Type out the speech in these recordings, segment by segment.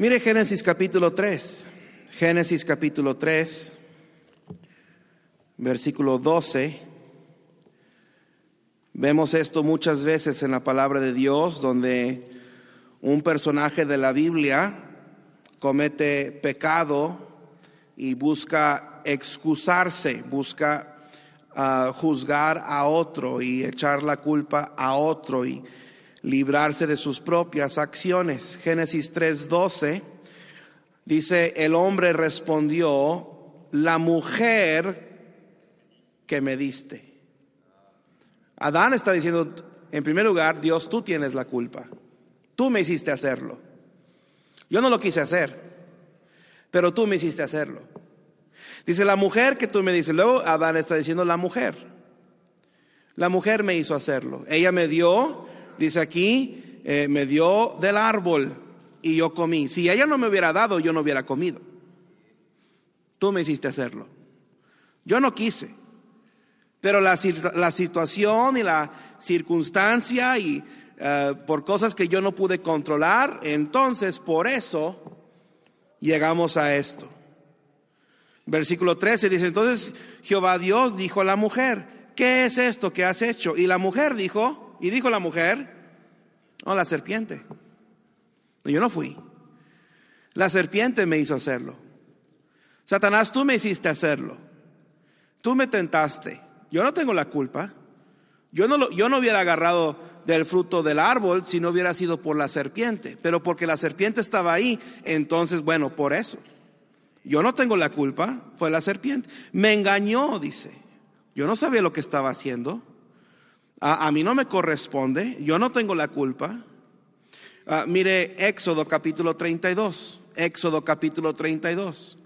Mire Génesis capítulo 3. Génesis capítulo 3, versículo 12. Vemos esto muchas veces en la palabra de Dios, donde un personaje de la Biblia comete pecado y busca excusarse, busca ah, juzgar a otro y echar la culpa a otro y librarse de sus propias acciones. Génesis 3:12 dice, el hombre respondió, la mujer que me diste. Adán está diciendo, en primer lugar, Dios, tú tienes la culpa. Tú me hiciste hacerlo. Yo no lo quise hacer, pero tú me hiciste hacerlo. Dice la mujer que tú me dices. Luego Adán está diciendo la mujer. La mujer me hizo hacerlo. Ella me dio dice aquí, eh, me dio del árbol y yo comí. Si ella no me hubiera dado, yo no hubiera comido. Tú me hiciste hacerlo. Yo no quise. Pero la, situación y la circunstancia y eh, por cosas que yo no pude controlar, entonces por eso llegamos a esto. Versículo 13 dice, entonces Jehová Dios dijo a la mujer, ¿qué es esto que has hecho? Y la mujer dijo, y dijo la mujer, no, la serpiente. Yo no fui. La serpiente me hizo hacerlo. Satanás, tú me hiciste hacerlo. Tú me tentaste. Yo no tengo la culpa. Yo no, yo no hubiera agarrado del fruto del árbol si no hubiera sido por la serpiente. Pero porque la serpiente estaba ahí, entonces, bueno, por eso. Yo no tengo la culpa, fue la serpiente. Me engañó, dice. Yo no sabía lo que estaba haciendo. A, mí no me corresponde, yo no tengo la culpa. Ah, mire Éxodo capítulo 32, Éxodo capítulo 32.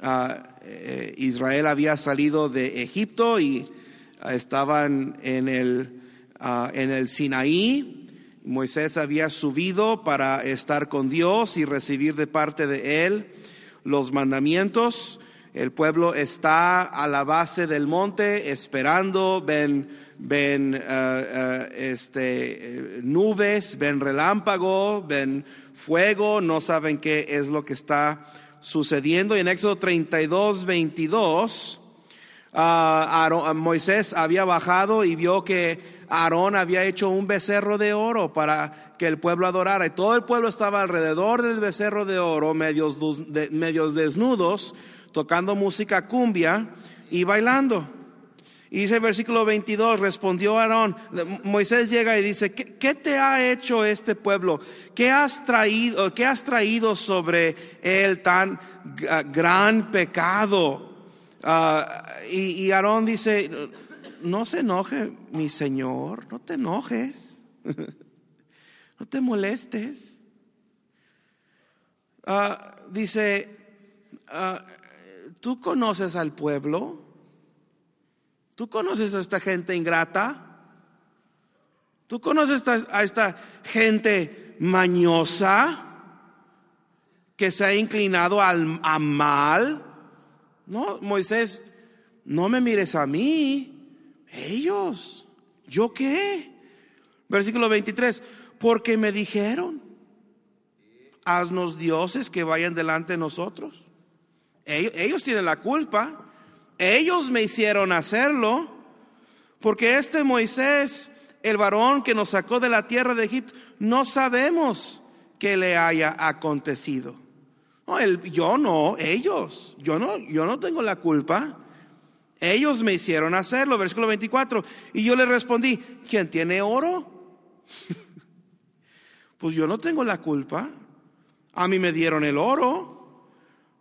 Ah, eh, Israel había salido de Egipto y ah, estaban en el, en el Sinaí. Moisés había subido para estar con Dios y recibir de parte de él los mandamientos. El pueblo está a la base del monte esperando, ven ven eh, eh, este, nubes, ven relámpago, ven fuego, no saben qué es lo que está sucediendo. Y en Éxodo 32, 22, uh, Moisés había bajado y vio que Aarón había hecho un becerro de oro para que el pueblo adorara. Y todo el pueblo estaba alrededor del becerro de oro, medios, medios desnudos, tocando música cumbia y bailando. Y dice el versículo 22, respondió Aarón, Moisés llega y dice, ¿qué, te ha hecho este pueblo? ¿Qué has traído, qué has traído sobre él tan gran pecado? Ah, y, y Aarón dice, no se enoje mi Señor, no te enojes, no te molestes. Ah, dice, ah, ¿tú conoces al pueblo? ¿Tú conoces a esta gente ingrata? ¿Tú conoces a esta gente mañosa que se ha inclinado al, a mal? No, Moisés, no me mires a mí, ellos, ¿yo qué? Versículo 23, porque me dijeron, haznos dioses que vayan delante de nosotros. ellos tienen la culpa. Ellos me hicieron hacerlo, porque este Moisés, el varón que nos sacó de la tierra de Egipto, no sabemos que le haya acontecido. Yo no, ellos, yo no, yo no tengo la culpa. Ellos me hicieron hacerlo, versículo 24. Y yo le respondí, ¿quién tiene oro? pues yo no tengo la culpa. A mí me dieron el oro.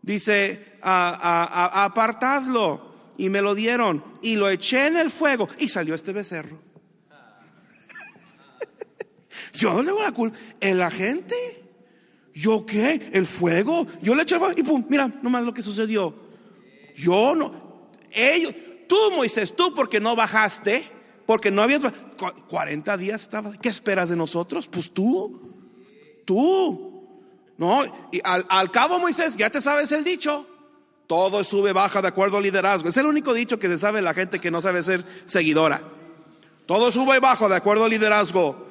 Dice, apartadlo y me lo dieron y lo eché en el fuego y salió este becerro. Yo no le voy la culpa. ¿El agente? ¿Yo qué? ¿El fuego? Yo le eché el fuego y pum, mira, nomás lo que sucedió. Yo no. Ellos, tú Moisés, tú porque no bajaste, porque no habías... 40 días estabas. ¿Qué esperas de nosotros? Pues tú. Tú. No, y al, al cabo Moisés, ya te sabes el dicho. Todo sube, baja de acuerdo al liderazgo. Es el único dicho que se sabe la gente que no sabe ser seguidora. Todo sube y baja de acuerdo al liderazgo.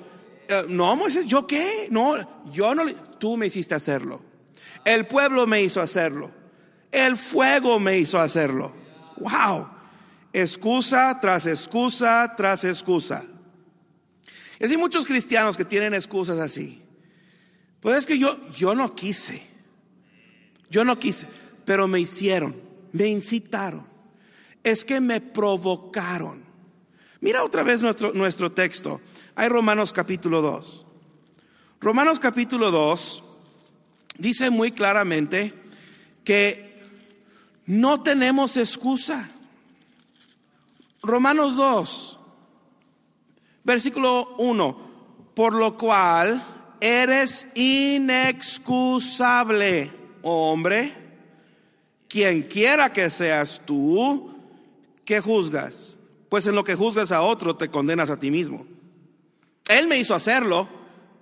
Eh, no, Moisés, ¿yo qué? No, yo no. tú me hiciste hacerlo. El pueblo me hizo hacerlo. El fuego me hizo hacerlo. Wow. Excusa tras excusa tras excusa. Y hay muchos cristianos que tienen excusas así. Pues es que yo, yo no quise. Yo no quise, pero me hicieron, me incitaron. Es que me provocaron. Mira otra vez nuestro, nuestro texto. Hay Romanos capítulo 2. Romanos capítulo 2 dice muy claramente que no tenemos excusa. Romanos 2, versículo 1, por lo cual eres inexcusable, hombre, quien quiera que seas tú, que juzgas, pues en lo que juzgas a otro te condenas a ti mismo. Él me hizo hacerlo,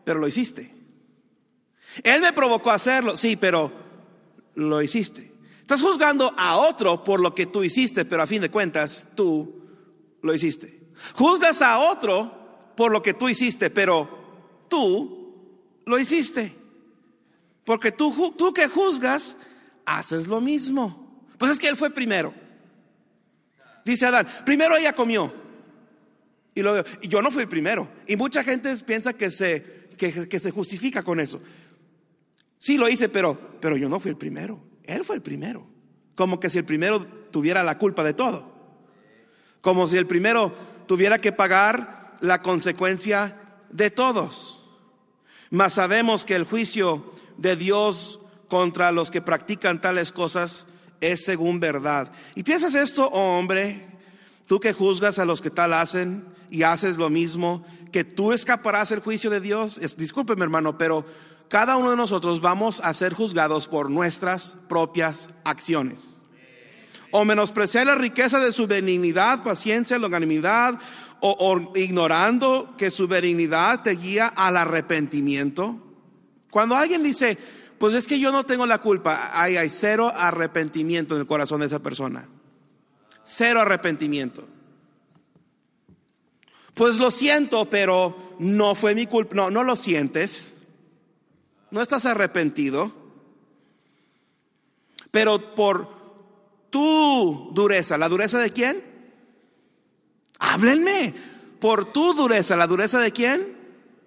pero lo hiciste. Él me provocó a hacerlo, sí, pero lo hiciste. Estás juzgando a otro por lo que tú hiciste, pero a fin de cuentas tú lo hiciste. Juzgas a otro por lo que tú hiciste, pero tú lo hiciste. Porque tú, tú que juzgas, haces lo mismo. Pues es que él fue primero. Dice Adán, primero ella comió. Y, lo, y yo no fui el primero. Y mucha gente piensa que se, que, se justifica con eso. Sí lo hice, pero, pero yo no fui el primero. Él fue el primero. Como que si el primero tuviera la culpa de todo. Como si el primero tuviera que pagar la consecuencia de todos. Mas sabemos que el juicio de Dios contra los que practican tales cosas es según verdad. Y piensas esto, oh hombre, tú que juzgas a los que tal hacen y haces lo mismo, que tú escaparás el juicio de Dios. Es, discúlpeme hermano, pero cada uno de nosotros vamos a ser juzgados por nuestras propias acciones. O menospreciar la riqueza de su benignidad, paciencia, longanimidad, o, o ignorando que su benignidad te guía al arrepentimiento. Cuando alguien dice, pues es que yo no tengo la culpa, hay, cero arrepentimiento en el corazón de esa persona. Cero arrepentimiento. Pues lo siento, pero no fue mi culpa. No, no lo sientes. No estás arrepentido. Pero por tu dureza, ¿la dureza de quién? Háblenme. Por tu dureza, ¿la dureza de quién?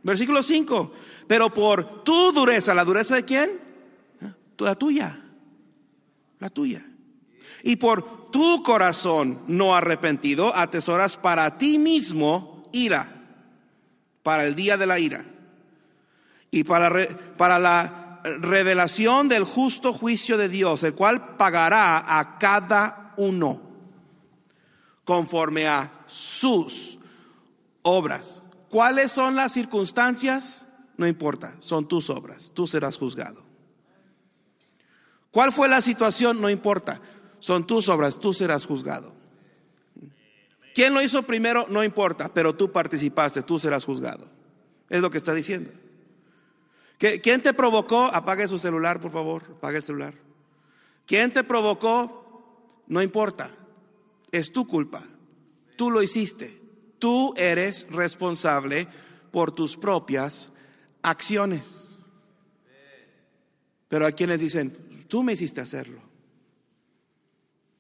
Versículo 5. Pero por tu dureza, ¿la dureza de quién? La tuya. La tuya. Y por tu corazón no arrepentido, atesoras para ti mismo ira, para el día de la ira. Y para, para la revelación del justo juicio de Dios, el cual pagará a cada uno conforme a sus obras. ¿Cuáles son las circunstancias? No importa, son tus obras, tú serás juzgado. ¿Cuál fue la situación? No importa, son tus obras, tú serás juzgado. ¿Quién lo hizo primero? No importa, pero tú participaste, tú serás juzgado. Es lo que está diciendo. ¿Quién te provocó? Apague su celular, por favor, apague el celular. ¿Quién te provocó? No importa, es tu culpa. Tú lo hiciste. Tú eres responsable por tus propias acciones. Pero hay quienes dicen, tú me hiciste hacerlo.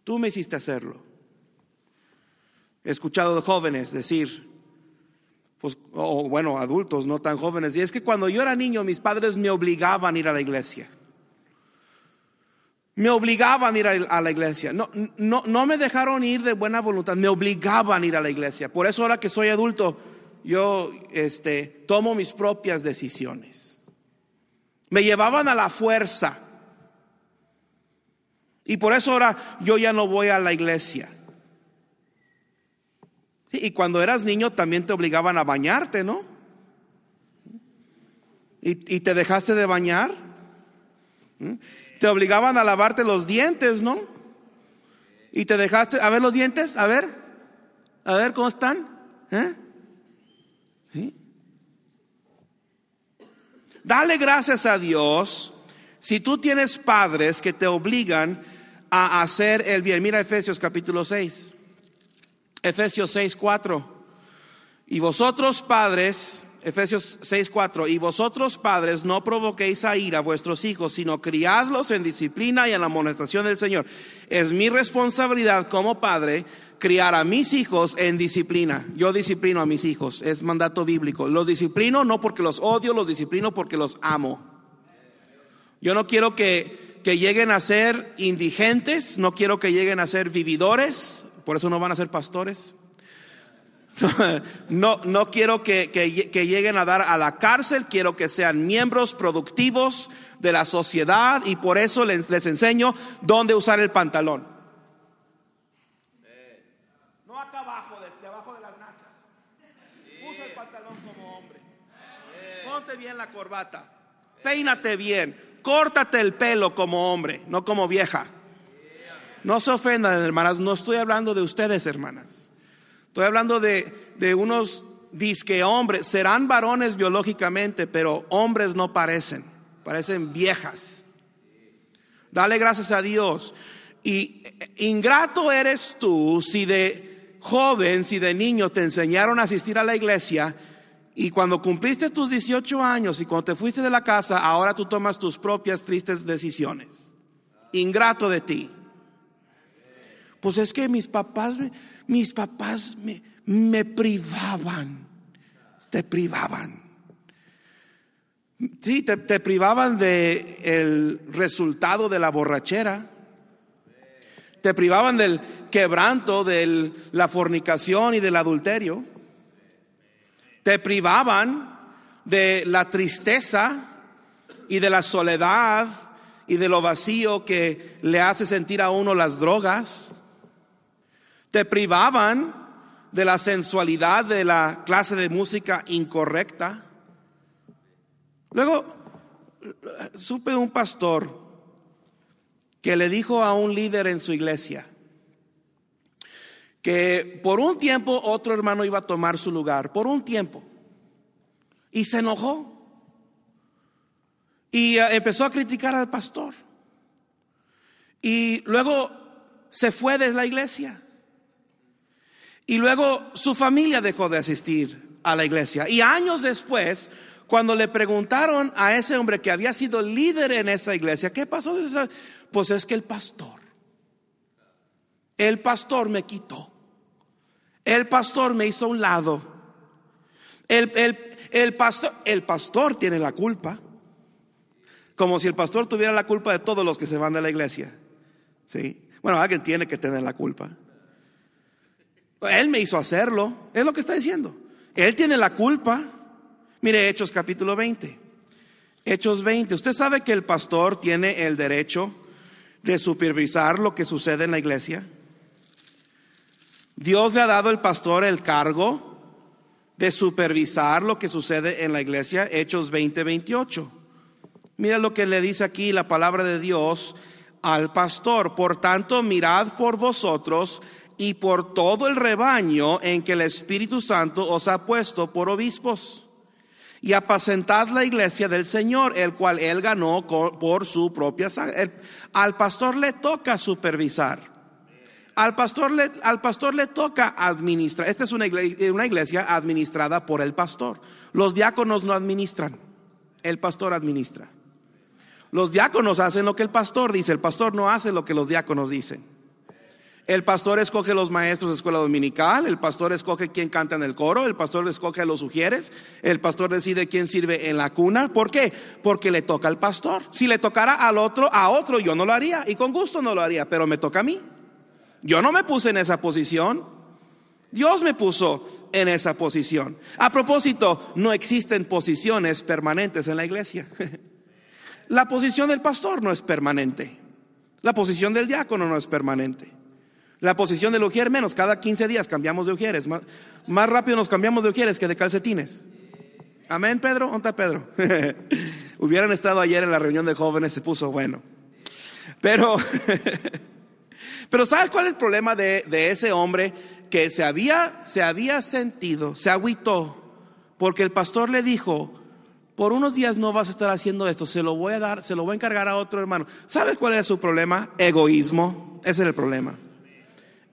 Tú me hiciste hacerlo. He escuchado de jóvenes decir, pues, o bueno, adultos no tan jóvenes, y es que cuando yo era niño mis padres me obligaban a ir a la iglesia. Me obligaban a ir a la iglesia. No, no, no me dejaron ir de buena voluntad, me obligaban a ir a la iglesia. Por eso ahora que soy adulto, yo este, tomo mis propias decisiones. Me llevaban a la fuerza. Y por eso ahora yo ya no voy a la iglesia. y cuando eras niño también te obligaban a bañarte, ¿no? ¿Y, y te dejaste de bañar? ¿Mm? Te obligaban a lavarte los dientes, ¿no? Y te dejaste, a ver los dientes, a ver, a ver cómo están. ¿Eh? Dale gracias a Dios si tú tienes padres que te obligan a hacer el bien. Mira Efesios capítulo 6. Efesios 6, 4. Y vosotros padres, Efesios 6:4, y vosotros padres no provoquéis a ira a vuestros hijos, sino criadlos en disciplina y en la amonestación del Señor. Es mi responsabilidad como padre criar a mis hijos en disciplina. Yo disciplino a mis hijos, es mandato bíblico. Los disciplino no porque los odio, los disciplino porque los amo. Yo no quiero que, que lleguen a ser indigentes, no quiero que lleguen a ser vividores, por eso no van a ser pastores. No, no quiero que, que, lleguen a dar a la cárcel, quiero que sean miembros productivos de la sociedad y por eso les, les enseño dónde usar el pantalón. No acá abajo, debajo de las nachas. Usa el pantalón como hombre. Ponte bien la corbata. Peínate bien. Córtate el pelo como hombre, no como vieja. No se ofendan, hermanas. No estoy hablando de ustedes, hermanas. Estoy hablando de, de unos disque hombres, serán varones biológicamente, pero hombres no parecen, parecen viejas. Dale gracias a Dios. Y ingrato eres tú si de joven, si de niño te enseñaron a asistir a la iglesia y cuando cumpliste tus 18 años y cuando te fuiste de la casa, ahora tú tomas tus propias tristes decisiones. Ingrato de ti. Pues es que mis papás, mis papás me, me privaban, te privaban. Sí, te, te privaban de el resultado de la borrachera. Te privaban del quebranto, de la fornicación y del adulterio. Te privaban de la tristeza y de la soledad y de lo vacío que le hace sentir a uno las drogas. Te privaban de la sensualidad de la clase de música incorrecta. Luego, supe un pastor que le dijo a un líder en su iglesia que por un tiempo otro hermano iba a tomar su lugar, por un tiempo. Y se enojó. Y eh, empezó a criticar al pastor. Y luego se fue de la iglesia. Y luego su familia dejó de asistir a la iglesia. Y años después, cuando le preguntaron a ese hombre que había sido líder en esa iglesia, ¿qué pasó? Pues es que el pastor, el pastor me quitó. El pastor me hizo a un lado. El, el, pastor, el pastor tiene la culpa. Como si el pastor tuviera la culpa de todos los que se van de la iglesia. ¿Sí? Bueno, alguien tiene que tener la culpa. Él me hizo hacerlo. Es lo que está diciendo. Él tiene la culpa. Mire Hechos capítulo 20. Hechos 20. Usted sabe que el pastor tiene el derecho de supervisar lo que sucede en la iglesia. Dios le ha dado al pastor el cargo de supervisar lo que sucede en la iglesia. Hechos 20, 28. Mira lo que le dice aquí la palabra de Dios al pastor. Por tanto, mirad por vosotros y por todo el rebaño en que el Espíritu Santo os ha puesto por obispos. Y apacentad la iglesia del Señor, el cual él ganó por su propia sangre. Al pastor le toca supervisar. Al pastor le, al pastor le toca administrar. Esta es una iglesia, una iglesia administrada por el pastor. Los diáconos no administran, el pastor administra. Los diáconos hacen lo que el pastor dice, el pastor no hace lo que los diáconos dicen. El pastor escoge los maestros de escuela dominical, el pastor escoge quién canta en el coro, el pastor escoge a los sugieres, el pastor decide quién sirve en la cuna. ¿Por qué? Porque le toca al pastor. Si le tocara al otro, a otro, yo no lo haría y con gusto no lo haría, pero me toca a mí. Yo no me puse en esa posición. Dios me puso en esa posición. A propósito, no existen posiciones permanentes en la iglesia. La posición del pastor no es permanente. La posición del diácono no es permanente. La posición del ujier menos, cada 15 días cambiamos de ujieres. Más, más rápido nos cambiamos de ujieres que de calcetines. Amén, Pedro. ¿Dónde Pedro? Hubieran estado ayer en la reunión de jóvenes, se puso bueno. Pero, pero ¿sabes cuál es el problema de, de, ese hombre que se había, se había sentido, se agüitó, porque el pastor le dijo, por unos días no vas a estar haciendo esto, se lo voy a dar, se lo voy a encargar a otro hermano. ¿Sabes cuál es su problema? Egoísmo. Ese es el problema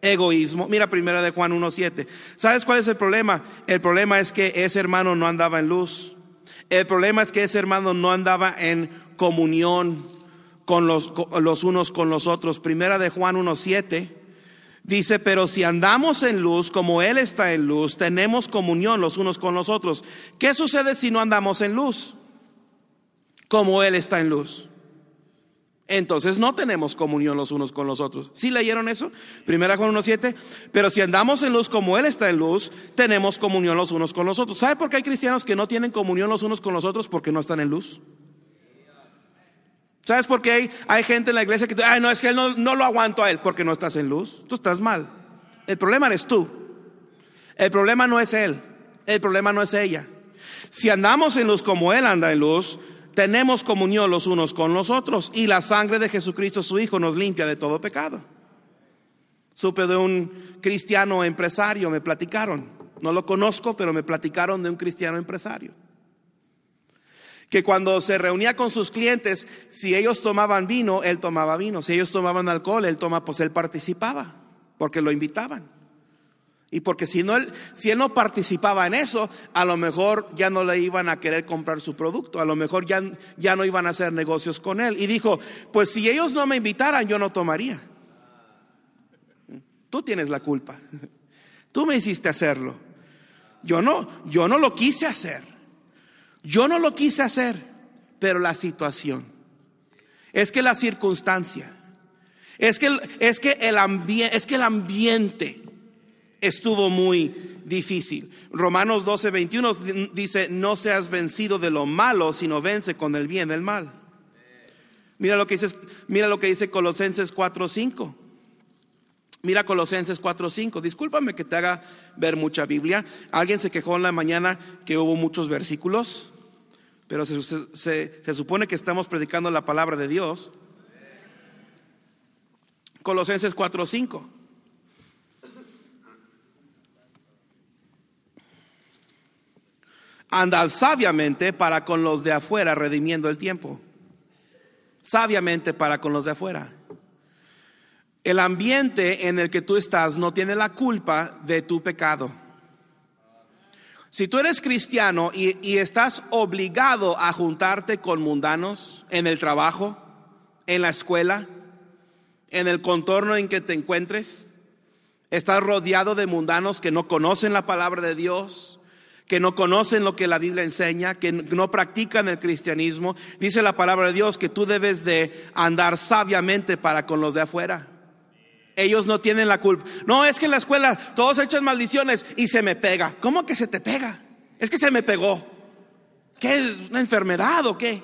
egoísmo. Mira primera de Juan 1.7. ¿Sabes cuál es el problema? El problema es que ese hermano no andaba en luz. El problema es que ese hermano no andaba en comunión con los, los unos con los otros. Primera de Juan 1.7 dice, pero si andamos en luz como Él está en luz, tenemos comunión los unos con los otros. ¿Qué sucede si no andamos en luz? Como Él está en luz entonces no tenemos comunión los unos con los otros. ¿Sí leyeron eso? Primera Juan 1.7. Pero si andamos en luz como Él está en luz, tenemos comunión los unos con los otros. ¿Sabe por qué hay cristianos que no tienen comunión los unos con los otros? Porque no están en luz. ¿Sabes por qué hay, hay gente en la iglesia que dice, ay, no, es que él no, no lo aguanto a él porque no estás en luz? Tú estás mal. El problema eres tú. El problema no es él. El problema no es ella. Si andamos en luz como Él anda en luz, tenemos comunión los unos con los otros y la sangre de Jesucristo su Hijo nos limpia de todo pecado. Supe de un cristiano empresario, me platicaron, no lo conozco, pero me platicaron de un cristiano empresario. Que cuando se reunía con sus clientes, si ellos tomaban vino, él tomaba vino. Si ellos tomaban alcohol, él toma, pues él participaba, porque lo invitaban. Y porque si, no, si él no participaba en eso, a lo mejor ya no le iban a querer comprar su producto, a lo mejor ya, ya no iban a hacer negocios con él. Y dijo, pues si ellos no me invitaran, yo no tomaría. Tú tienes la culpa. Tú me hiciste hacerlo. Yo no, yo no lo quise hacer. Yo no lo quise hacer, pero la situación. Es que la circunstancia. Es que, es que, el, es que el ambiente estuvo muy difícil. Romanos 12, 21 dice, no seas vencido de lo malo, sino vence con el bien el mal. Mira lo que dice, mira lo que dice Colosenses 4, 5. Mira Colosenses 4, 5. Discúlpame que te haga ver mucha Biblia. Alguien se quejó en la mañana que hubo muchos versículos, pero se, se supone que estamos predicando la palabra de Dios. Colosenses 4, Andad sabiamente para con los de afuera, redimiendo el tiempo. Sabiamente para con los de afuera. El ambiente en el que tú estás no tiene la culpa de tu pecado. Si tú eres cristiano y, y, estás obligado a juntarte con mundanos en el trabajo, en la escuela, en el contorno en que te encuentres, estás rodeado de mundanos que no conocen la palabra de Dios, que no conocen lo que la Biblia enseña, que no practican el cristianismo. Dice la palabra de Dios que tú debes de andar sabiamente para con los de afuera. Ellos no tienen la culpa. No, es que en la escuela todos echan maldiciones y se me pega. ¿Cómo que se te pega? Es que se me pegó. ¿Qué es una enfermedad o qué?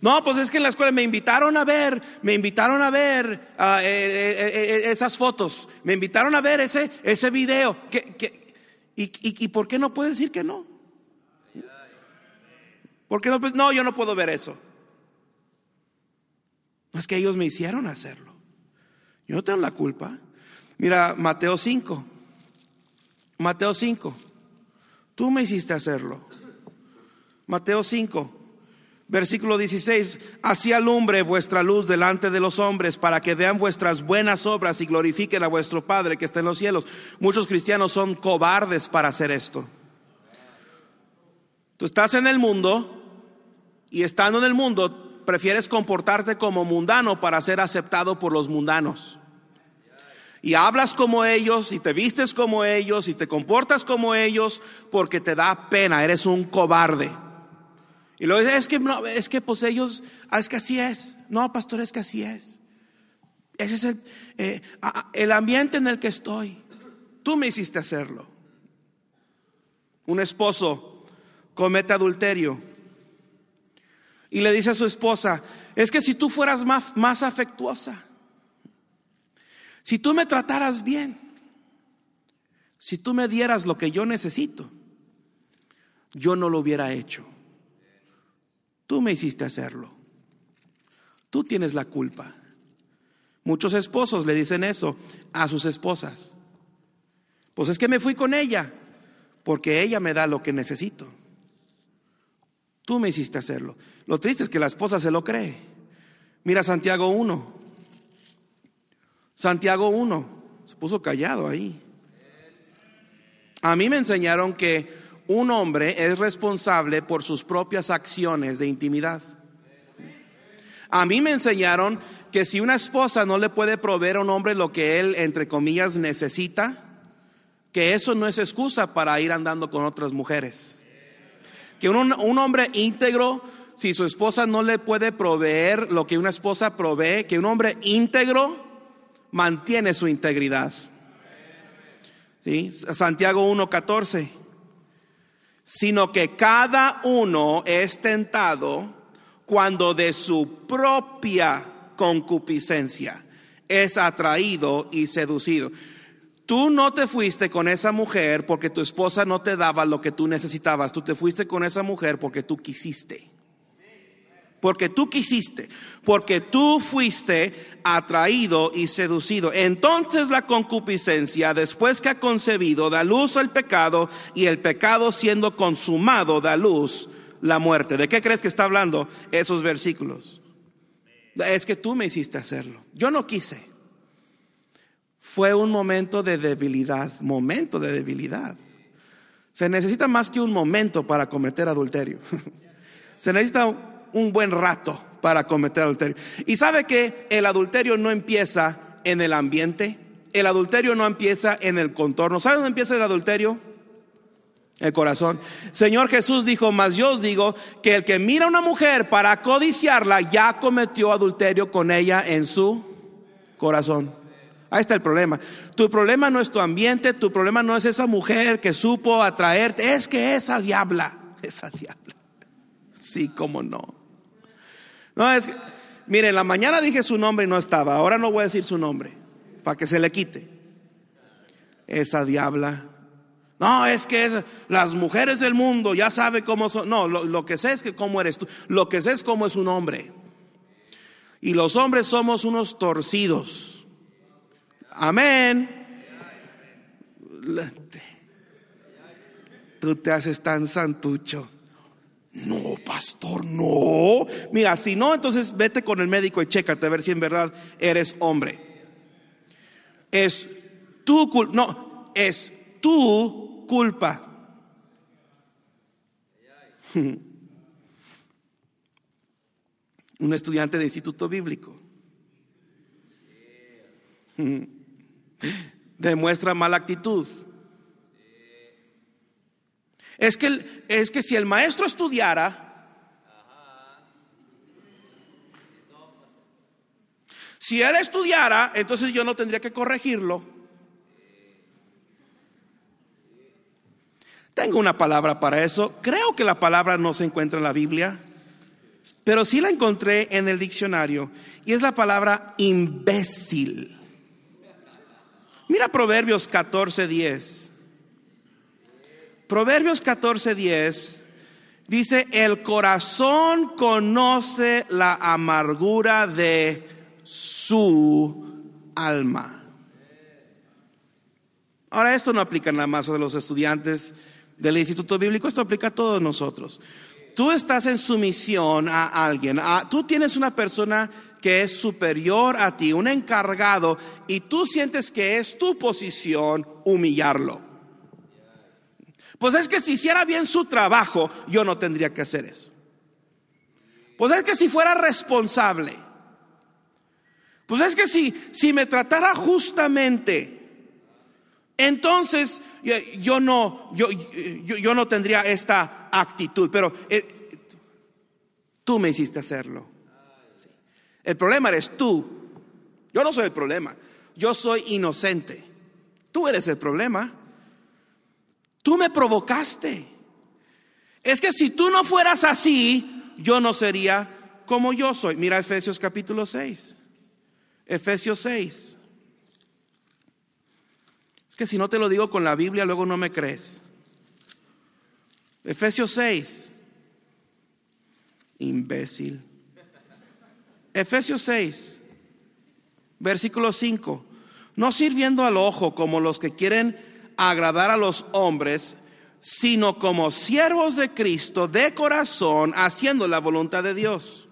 No, pues es que en la escuela me invitaron a ver, me invitaron a ver ah, eh, eh, eh, esas fotos, me invitaron a ver ese, ese video. ¿Qué, qué, ¿Y, por qué no puede decir que no? ¿Por qué no? No, yo no puedo ver eso. Es que ellos me hicieron hacerlo. Yo no tengo la culpa. Mira, Mateo 5. Mateo 5. Tú me hiciste hacerlo. Mateo 5. Versículo 16, así alumbre vuestra luz delante de los hombres para que vean vuestras buenas obras y glorifiquen a vuestro Padre que está en los cielos. Muchos cristianos son cobardes para hacer esto. Tú estás en el mundo y estando en el mundo prefieres comportarte como mundano para ser aceptado por los mundanos. Y hablas como ellos y te vistes como ellos y te comportas como ellos porque te da pena, eres un cobarde. Y luego dice, es que, no, es que pues ellos, ah, es que así es. No, pastor, es que así es. Ese es el, eh, el ambiente en el que estoy. Tú me hiciste hacerlo. Un esposo comete adulterio y le dice a su esposa, es que si tú fueras más, más afectuosa, si tú me trataras bien, si tú me dieras lo que yo necesito, yo no lo hubiera hecho. Tú me hiciste hacerlo. Tú tienes la culpa. Muchos esposos le dicen eso a sus esposas. Pues es que me fui con ella porque ella me da lo que necesito. Tú me hiciste hacerlo. Lo triste es que la esposa se lo cree. Mira Santiago 1. Santiago 1. puso callado ahí. A mí me enseñaron que un hombre es responsable por sus propias acciones de intimidad. A mí me enseñaron que si una esposa no le puede proveer a un hombre lo que él, entre comillas, necesita, que eso no es excusa para ir andando con otras mujeres. Que un, hombre íntegro, si su esposa no le puede proveer lo que una esposa provee, que un hombre íntegro mantiene su integridad. ¿Sí? Santiago 1.14. Sino que cada uno es tentado cuando de su propia concupiscencia es atraído y seducido. Tú no te fuiste con esa mujer porque tu esposa no te daba lo que tú necesitabas. Tú te fuiste con esa mujer porque tú quisiste. Porque tú quisiste. Porque tú fuiste atraído y seducido. Entonces la concupiscencia, después que ha concebido, da luz al pecado y el pecado siendo consumado da luz la muerte. ¿De qué crees que está hablando esos versículos? Es que tú me hiciste hacerlo. Yo no quise. Fue un momento de debilidad, momento de debilidad. Se necesita más que un momento para cometer adulterio. Se necesita un buen rato para cometer adulterio. Y sabe que el adulterio no empieza en el ambiente, el adulterio no empieza en el contorno. ¿Sabe dónde empieza el adulterio? El corazón. Señor Jesús dijo, mas yo os digo que el que mira a una mujer para codiciarla ya cometió adulterio con ella en su corazón. Ahí está el problema. Tu problema no es tu ambiente, tu problema no es esa mujer que supo atraerte, es que esa diabla, esa diabla. Sí, cómo no. No es, mire, en la mañana dije su nombre y no estaba, ahora no voy a decir su nombre, para que se le quite. Esa diabla. No, es que las mujeres del mundo ya sabe cómo son. No, lo, lo, que sé es que cómo eres tú. Lo que sé es cómo es un hombre. Y los hombres somos unos torcidos. Amén. Tú te haces tan santucho. No, pastor, no. Mira, si no, entonces vete con el médico y chécate a ver si en verdad eres hombre. Es tu culpa. No, es tu culpa. Un estudiante de instituto bíblico demuestra mala actitud. Es que, es que si el maestro estudiara, si él estudiara, entonces yo no tendría que corregirlo. Tengo una palabra para eso. Creo que la palabra no se encuentra en la Biblia, pero sí la encontré en el diccionario y es la palabra imbécil. Mira Proverbios 14:10. Proverbios 14:10 dice, el corazón conoce la amargura de su alma. Ahora, esto no aplica nada más a los estudiantes del Instituto Bíblico, esto aplica a todos nosotros. Tú estás en sumisión a alguien, tú tienes una persona que es superior a ti, un encargado, y tú sientes que es tu posición humillarlo. Pues es que si hiciera bien su trabajo, yo no tendría que hacer eso. Pues es que si fuera responsable, pues es que si, si me tratara justamente, entonces yo no, yo, yo, no tendría esta actitud, pero eh, tú me hiciste hacerlo. El problema eres tú. Yo no soy el problema. Yo soy inocente. Tú eres el problema. Tú me provocaste. Es que si tú no fueras así, yo no sería como yo soy. Mira Efesios capítulo 6. Efesios 6. Es que si no te lo digo con la Biblia, luego no me crees. Efesios 6. Imbécil. Efesios 6, versículo 5. No sirviendo al ojo como los que quieren agradar a los hombres, sino como siervos de Cristo de corazón, haciendo la voluntad de Dios.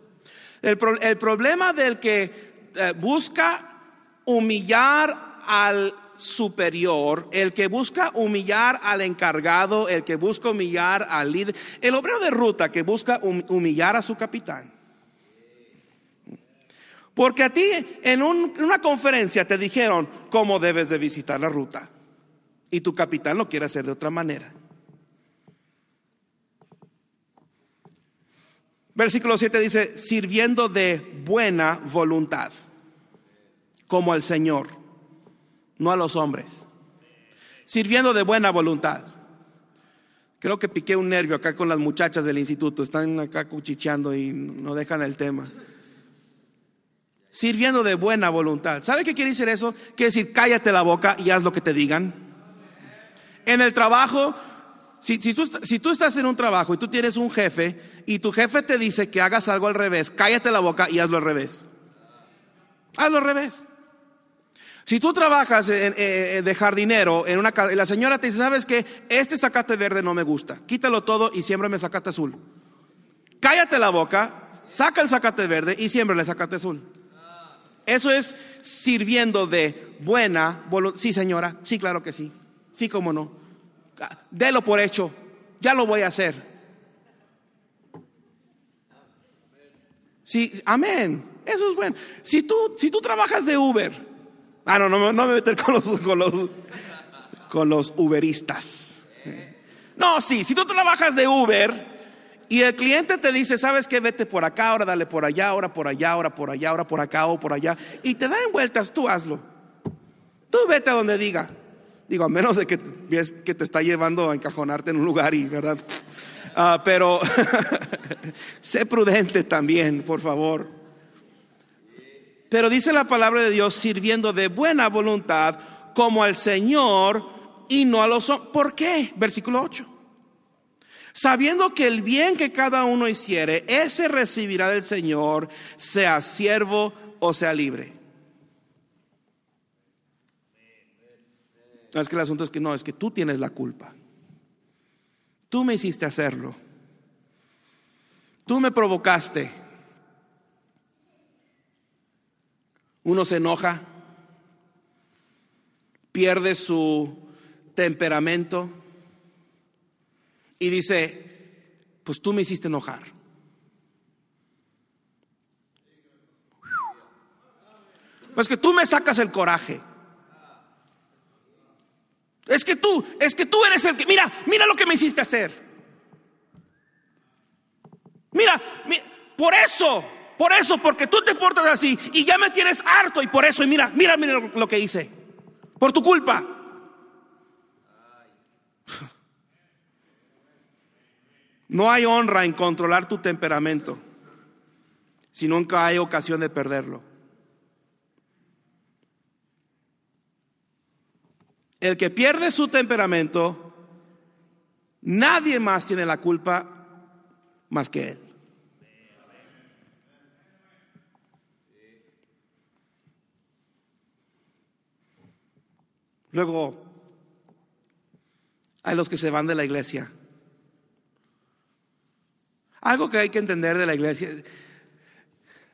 El, el problema del que eh, busca humillar al superior, el que busca humillar al encargado, el que busca humillar al líder, el obrero de ruta que busca humillar a su capitán. Porque a ti en, una conferencia te dijeron cómo debes de visitar la ruta y tu capitán lo quiere hacer de otra manera. Versículo 7 dice, sirviendo de buena voluntad, como al Señor, no a los hombres. Sirviendo de buena voluntad. Creo que piqué un nervio acá con las muchachas del instituto, están acá cuchicheando y no dejan el tema. Sirviendo de buena voluntad. ¿Sabe qué quiere decir eso? Quiere decir, cállate la boca y haz lo que te digan. En el trabajo, si, tú, estás en un trabajo y tú tienes un jefe y tu jefe te dice que hagas algo al revés, cállate la boca y hazlo al revés. Hazlo al revés. Si tú trabajas de jardinero en una casa y la señora te dice, ¿sabes que Este zacate verde no me gusta. Quítalo todo y siémbrame zacate azul. Cállate la boca, saca el zacate verde y siémbrale zacate azul. Eso es sirviendo de buena voluntad. Sí, señora. Sí, claro que sí. Sí, cómo no. Delo por hecho. Ya lo voy a hacer. Sí, amén. Eso es bueno. Si tú, si tú trabajas de Uber, ah, no, no, no me meter con los, con los, con los Uberistas. No, sí, si tú trabajas de Uber y el cliente te dice, sabes qué, vete por acá, ahora dale por allá, ahora por allá, ahora por allá, ahora por acá o por allá, y te da en vueltas, tú hazlo. Tú vete a donde diga. Digo, a menos de que ves que te está llevando a encajonarte en un lugar y, ¿verdad? Ah, pero sé prudente también, por favor. Pero dice la palabra de Dios sirviendo de buena voluntad como al Señor y no a los hombres. ¿Por qué? Versículo 8. Sabiendo que el bien que cada uno hiciere, ese recibirá del Señor, sea siervo o sea libre. Es que el asunto es que no, es que tú tienes la culpa. Tú me hiciste hacerlo. Tú me provocaste. Uno se enoja, pierde su temperamento y dice, pues tú me hiciste enojar. Pues que tú me sacas el coraje. Es que tú, es que tú eres el que, mira, mira lo que me hiciste hacer. Mira, por eso, por eso, porque tú te portas así y ya me tienes harto y por eso, y mira, mira, mira lo que hice. Por tu culpa. No hay honra en controlar tu temperamento si nunca hay ocasión de perderlo. El que pierde su temperamento, nadie más tiene la culpa más que él. Luego, hay los que se van de la iglesia. Algo que hay que entender de la iglesia.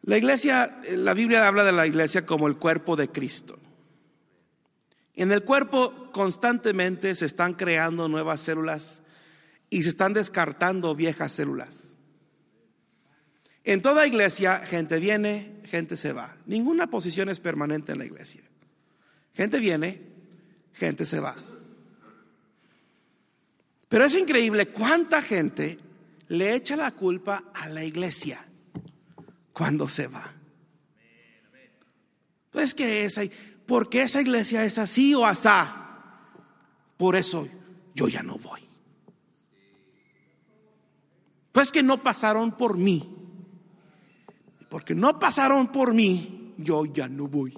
La iglesia, la Biblia habla de la iglesia como el cuerpo de Cristo. En el cuerpo constantemente se están creando nuevas células y se están descartando viejas células. En toda iglesia, gente viene, gente se va. Ninguna posición es permanente en la iglesia. Gente viene, gente se va. Pero es increíble cuánta gente le echa la culpa a la iglesia cuando se va. Pues que es ahí porque esa iglesia es así o asá. Por eso yo ya no voy. Pues que no pasaron por mí. Porque no pasaron por mí, yo ya no voy.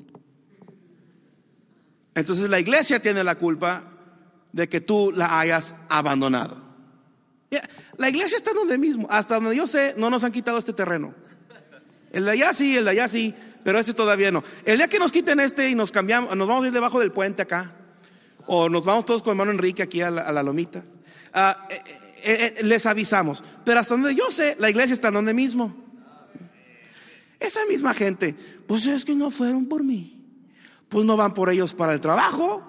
Entonces la iglesia tiene la culpa de que tú la hayas abandonado. La iglesia está donde mismo, hasta donde yo sé, no nos han quitado este terreno. El de allá sí, el de allá sí, pero este todavía no. El día que nos quiten este y nos cambiamos, nos vamos a ir debajo del puente acá, o nos vamos todos con hermano Enrique aquí a la, lomita, ah, eh, eh, eh, les avisamos. Pero hasta donde yo sé, la iglesia está donde mismo. Esa misma gente, pues es que no fueron por mí. pues no van por ellos para el trabajo.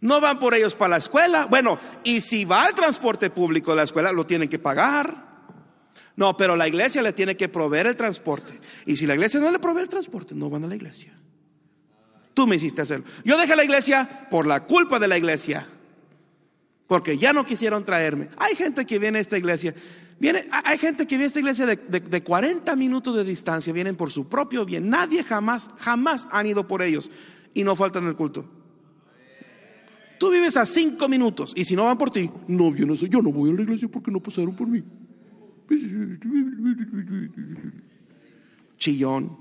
No van por ellos para la escuela. Bueno, y si va al transporte público de la escuela, lo tienen que pagar. No, pero la iglesia le tiene que proveer el transporte. Y si la iglesia no le provee el transporte, no van a la iglesia. Tú me hiciste hacerlo. Yo dejé la iglesia por la culpa de la iglesia. Porque ya no quisieron traerme. Hay gente que viene a esta iglesia. Viene, hay gente que viene a esta iglesia de, de 40 minutos de distancia. Vienen por su propio bien. Nadie jamás, jamás han ido por ellos. Y no faltan el culto. Tú vives a cinco minutos y si no van por ti, no, yo no sé, yo no voy a la iglesia porque no pasaron por mí. Chillón.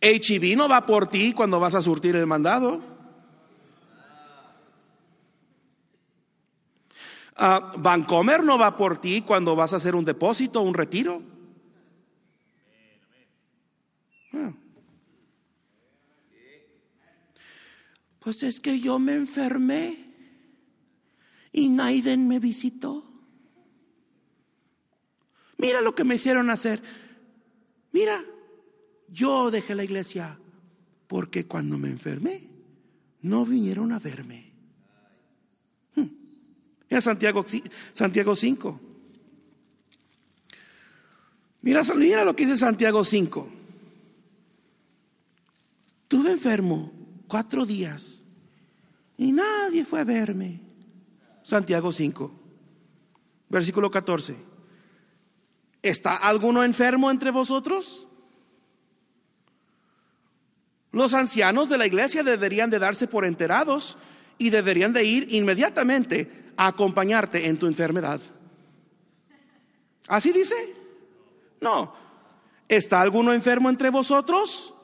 HB no va por ti cuando vas a surtir el mandado. Uh, Vancomer no va por ti cuando vas a hacer un depósito, un retiro. Ah. Pues es que yo me enfermé y Naiden me visitó. Mira lo que me hicieron hacer. Mira, yo dejé la iglesia porque cuando me enfermé no vinieron a verme. Hmm. Mira Santiago, Santiago 5. Mira, mira lo que dice Santiago 5. Tuve enfermo cuatro días y nadie fue a verme. Santiago 5, versículo 14. ¿Está alguno enfermo entre vosotros? Los ancianos de la iglesia deberían de darse por enterados y deberían de ir inmediatamente a acompañarte en tu enfermedad. ¿Así dice? No. ¿Está alguno enfermo entre vosotros?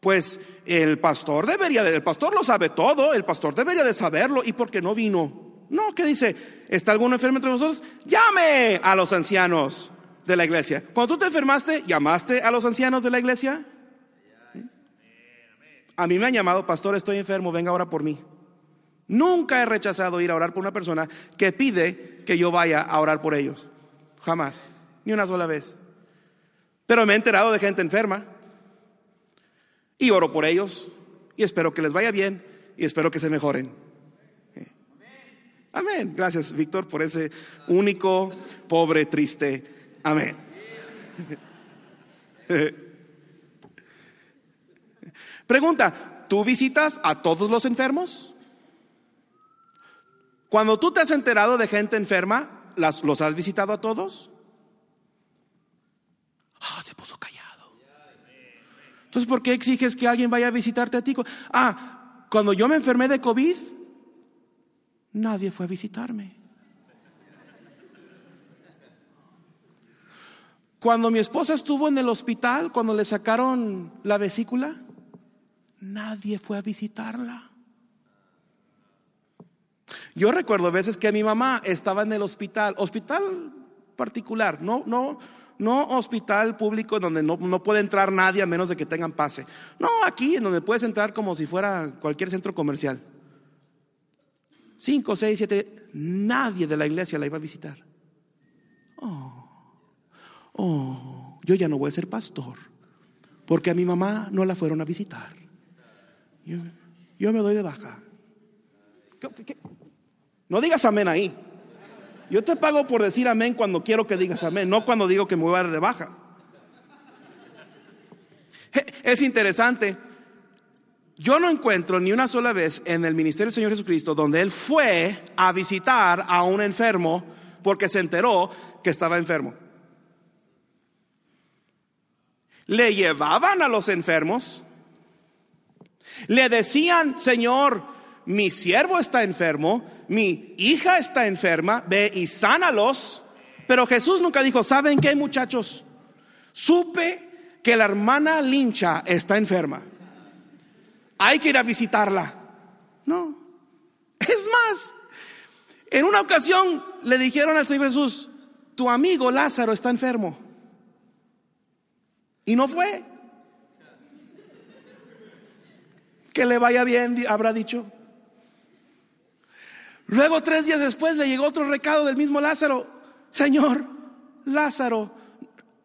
Pues el pastor debería, de, el pastor lo sabe todo, el pastor debería de saberlo. ¿Y por qué no vino? No, ¿qué dice? ¿Está alguno enfermo entre vosotros? Llame a los ancianos de la iglesia. Cuando tú te enfermaste, ¿llamaste a los ancianos de la iglesia? A mí me han llamado, pastor, estoy enfermo, venga ahora por mí. Nunca he rechazado ir a orar por una persona que pide que yo vaya a orar por ellos. Jamás, ni una sola vez. Pero me he enterado de gente enferma y oro por ellos y espero que les vaya bien y espero que se mejoren. Amén. Gracias, Víctor, por ese único, pobre, triste. Amén. Pregunta, ¿tú visitas a todos los enfermos? Cuando tú te has enterado de gente enferma, ¿los has visitado a todos? Ah, se puso callado. Entonces, ¿por qué exiges que alguien vaya a visitarte a ti? Ah, cuando yo me enfermé de COVID, nadie fue a visitarme. Cuando mi esposa estuvo en el hospital, cuando le sacaron la vesícula, nadie fue a visitarla. Yo recuerdo veces que mi mamá estaba en el hospital, hospital particular, no, no, no hospital público donde no, puede entrar nadie a menos de que tengan pase. No, aquí en donde puedes entrar como si fuera cualquier centro comercial. Cinco, seis, siete, nadie de la iglesia la iba a visitar. Oh, yo ya no voy a ser pastor porque a mi mamá no la fueron a visitar. Yo, me doy de baja. No digas amén ahí. Yo te pago por decir amén cuando quiero que digas amén, no cuando digo que me voy a dar de baja. Es interesante. Yo no encuentro ni una sola vez en el ministerio del Señor Jesucristo donde Él fue a visitar a un enfermo porque se enteró que estaba enfermo. Le llevaban a los enfermos, le decían, Señor, mi siervo está enfermo, mi hija está enferma, ve y sánalos. Pero Jesús nunca dijo, ¿saben qué muchachos? Supe que la hermana Lincha está enferma. Hay que ir a visitarla. No. Es más, en una ocasión le dijeron al Señor Jesús, tu amigo Lázaro está enfermo. Y no fue. Que le vaya bien, habrá dicho. Luego tres días después le llegó otro recado del mismo Lázaro. Señor, Lázaro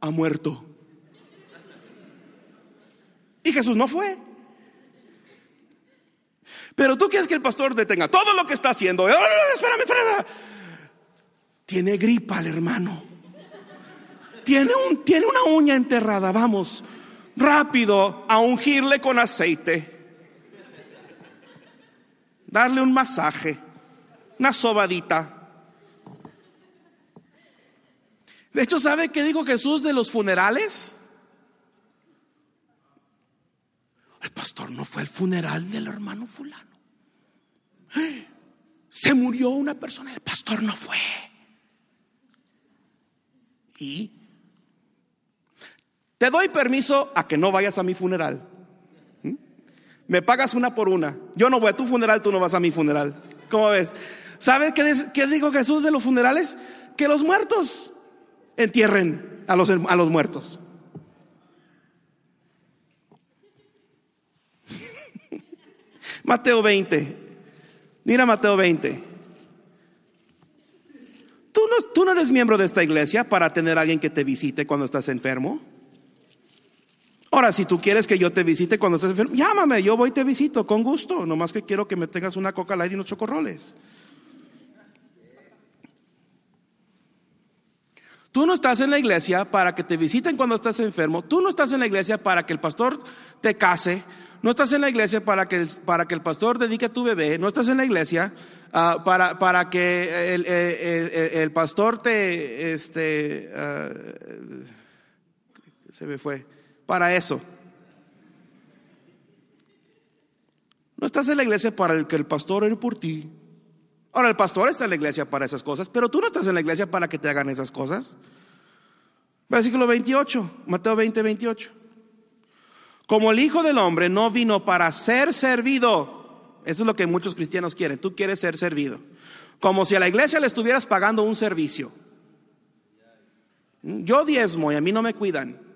ha muerto. Y Jesús no fue. Pero tú quieres que el pastor detenga todo lo que está haciendo. Espérame, espérame. Tiene gripa el hermano. Tiene, un, tiene una uña enterrada. Vamos rápido a ungirle con aceite. Darle un masaje, una sobadita. De hecho, ¿sabe qué dijo Jesús de los funerales? El pastor no fue al funeral del hermano fulano. Se murió una persona, el pastor no fue. Y te doy permiso a que no vayas a mi funeral. ¿Mm? Me pagas una por una. Yo no voy a tu funeral, tú no vas a mi funeral. ¿Cómo ves? ¿Sabes qué, qué dijo Jesús de los funerales? Que los muertos entierren a los, muertos. Mateo 20. Mira Mateo 20. ¿Tú no, ¿Tú no eres miembro de esta iglesia para tener a alguien que te visite cuando estás enfermo? Ahora, si tú quieres que yo te visite cuando estés enfermo, llámame, yo voy y te visito con gusto. Nomás que quiero que me tengas una coca light y unos chocorroles. Tú no estás en la iglesia para que te visiten cuando estás enfermo. Tú no estás en la iglesia para que el pastor te case. No estás en la iglesia para que el, para que el pastor dedique a tu bebé. No estás en la iglesia ah, para, para, que el, el, pastor te... Este, ah, se me fue para eso. No estás en la iglesia para que el pastor ore por ti. Ahora, el pastor está en la iglesia para esas cosas, pero tú no estás en la iglesia para que te hagan esas cosas. Versículo 28, Mateo 20, 28. Como el Hijo del Hombre no vino para ser servido, eso es lo que muchos cristianos quieren, tú quieres ser servido. Como si a la iglesia le estuvieras pagando un servicio. Yo diezmo y a mí no me cuidan.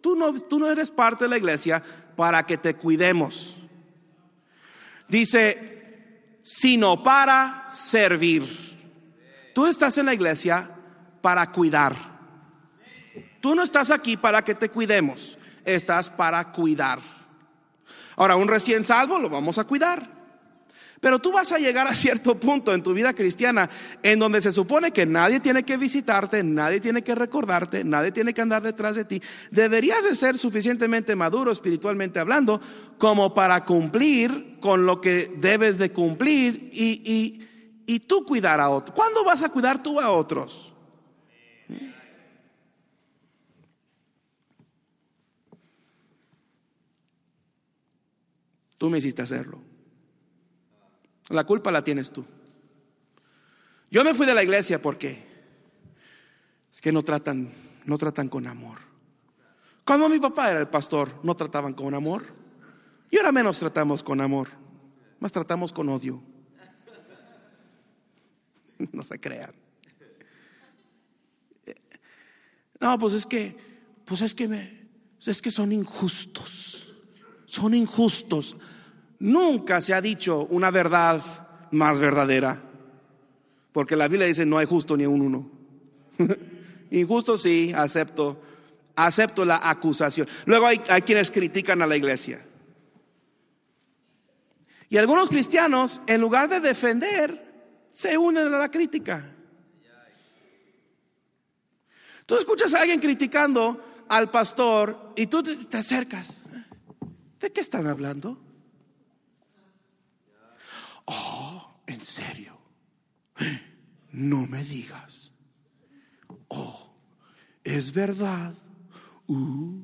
Tú, no, tú no eres parte de la iglesia para que te cuidemos. Dice, sino para servir. Tú estás en la iglesia para cuidar. Tú no estás aquí para que te cuidemos, estás para cuidar. Ahora, un recién salvo lo vamos a cuidar. Pero tú vas a llegar a cierto punto en tu vida cristiana en donde se supone que nadie tiene que visitarte, nadie tiene que recordarte, nadie tiene que andar detrás de ti. Deberías de ser suficientemente maduro espiritualmente hablando como para cumplir con lo que debes de cumplir y, y tú cuidar a otros. ¿Cuándo vas a cuidar tú a otros? Tú me hiciste hacerlo. La culpa la tienes tú. Yo me fui de la iglesia porque es que no tratan, no tratan con amor. Cuando mi papá era el pastor, no trataban con amor. Y ahora menos tratamos con amor, más tratamos con odio. No se crean. No, pues es que, pues es que me, es que son injustos. Son injustos. Nunca se ha dicho una verdad más verdadera. Porque la Biblia dice no hay justo ni un uno. Injusto sí, acepto. Acepto la acusación. Luego hay, hay quienes critican a la iglesia. Y algunos cristianos, en lugar de defender, se unen a la crítica. Tú escuchas a alguien criticando al pastor y tú te acercas. ¿De qué están hablando? Oh, en serio. No me digas. Oh, es verdad. Uh.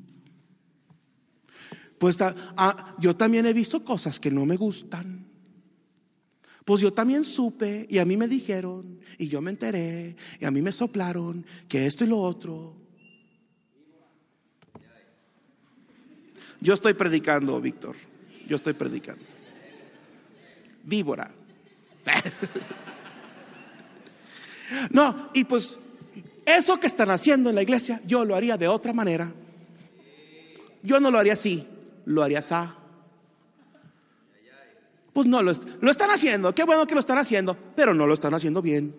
Pues ah, yo también he visto cosas que no me gustan. Pues yo también supe y a mí me dijeron y yo me enteré y a mí me soplaron que esto y lo otro. Yo estoy predicando, Víctor. Yo estoy predicando víbora. No, y pues eso que están haciendo en la iglesia, yo lo haría de otra manera. Yo no lo haría así, lo haría así. Pues no, lo, lo están haciendo, qué bueno que lo están haciendo, pero no lo están haciendo bien.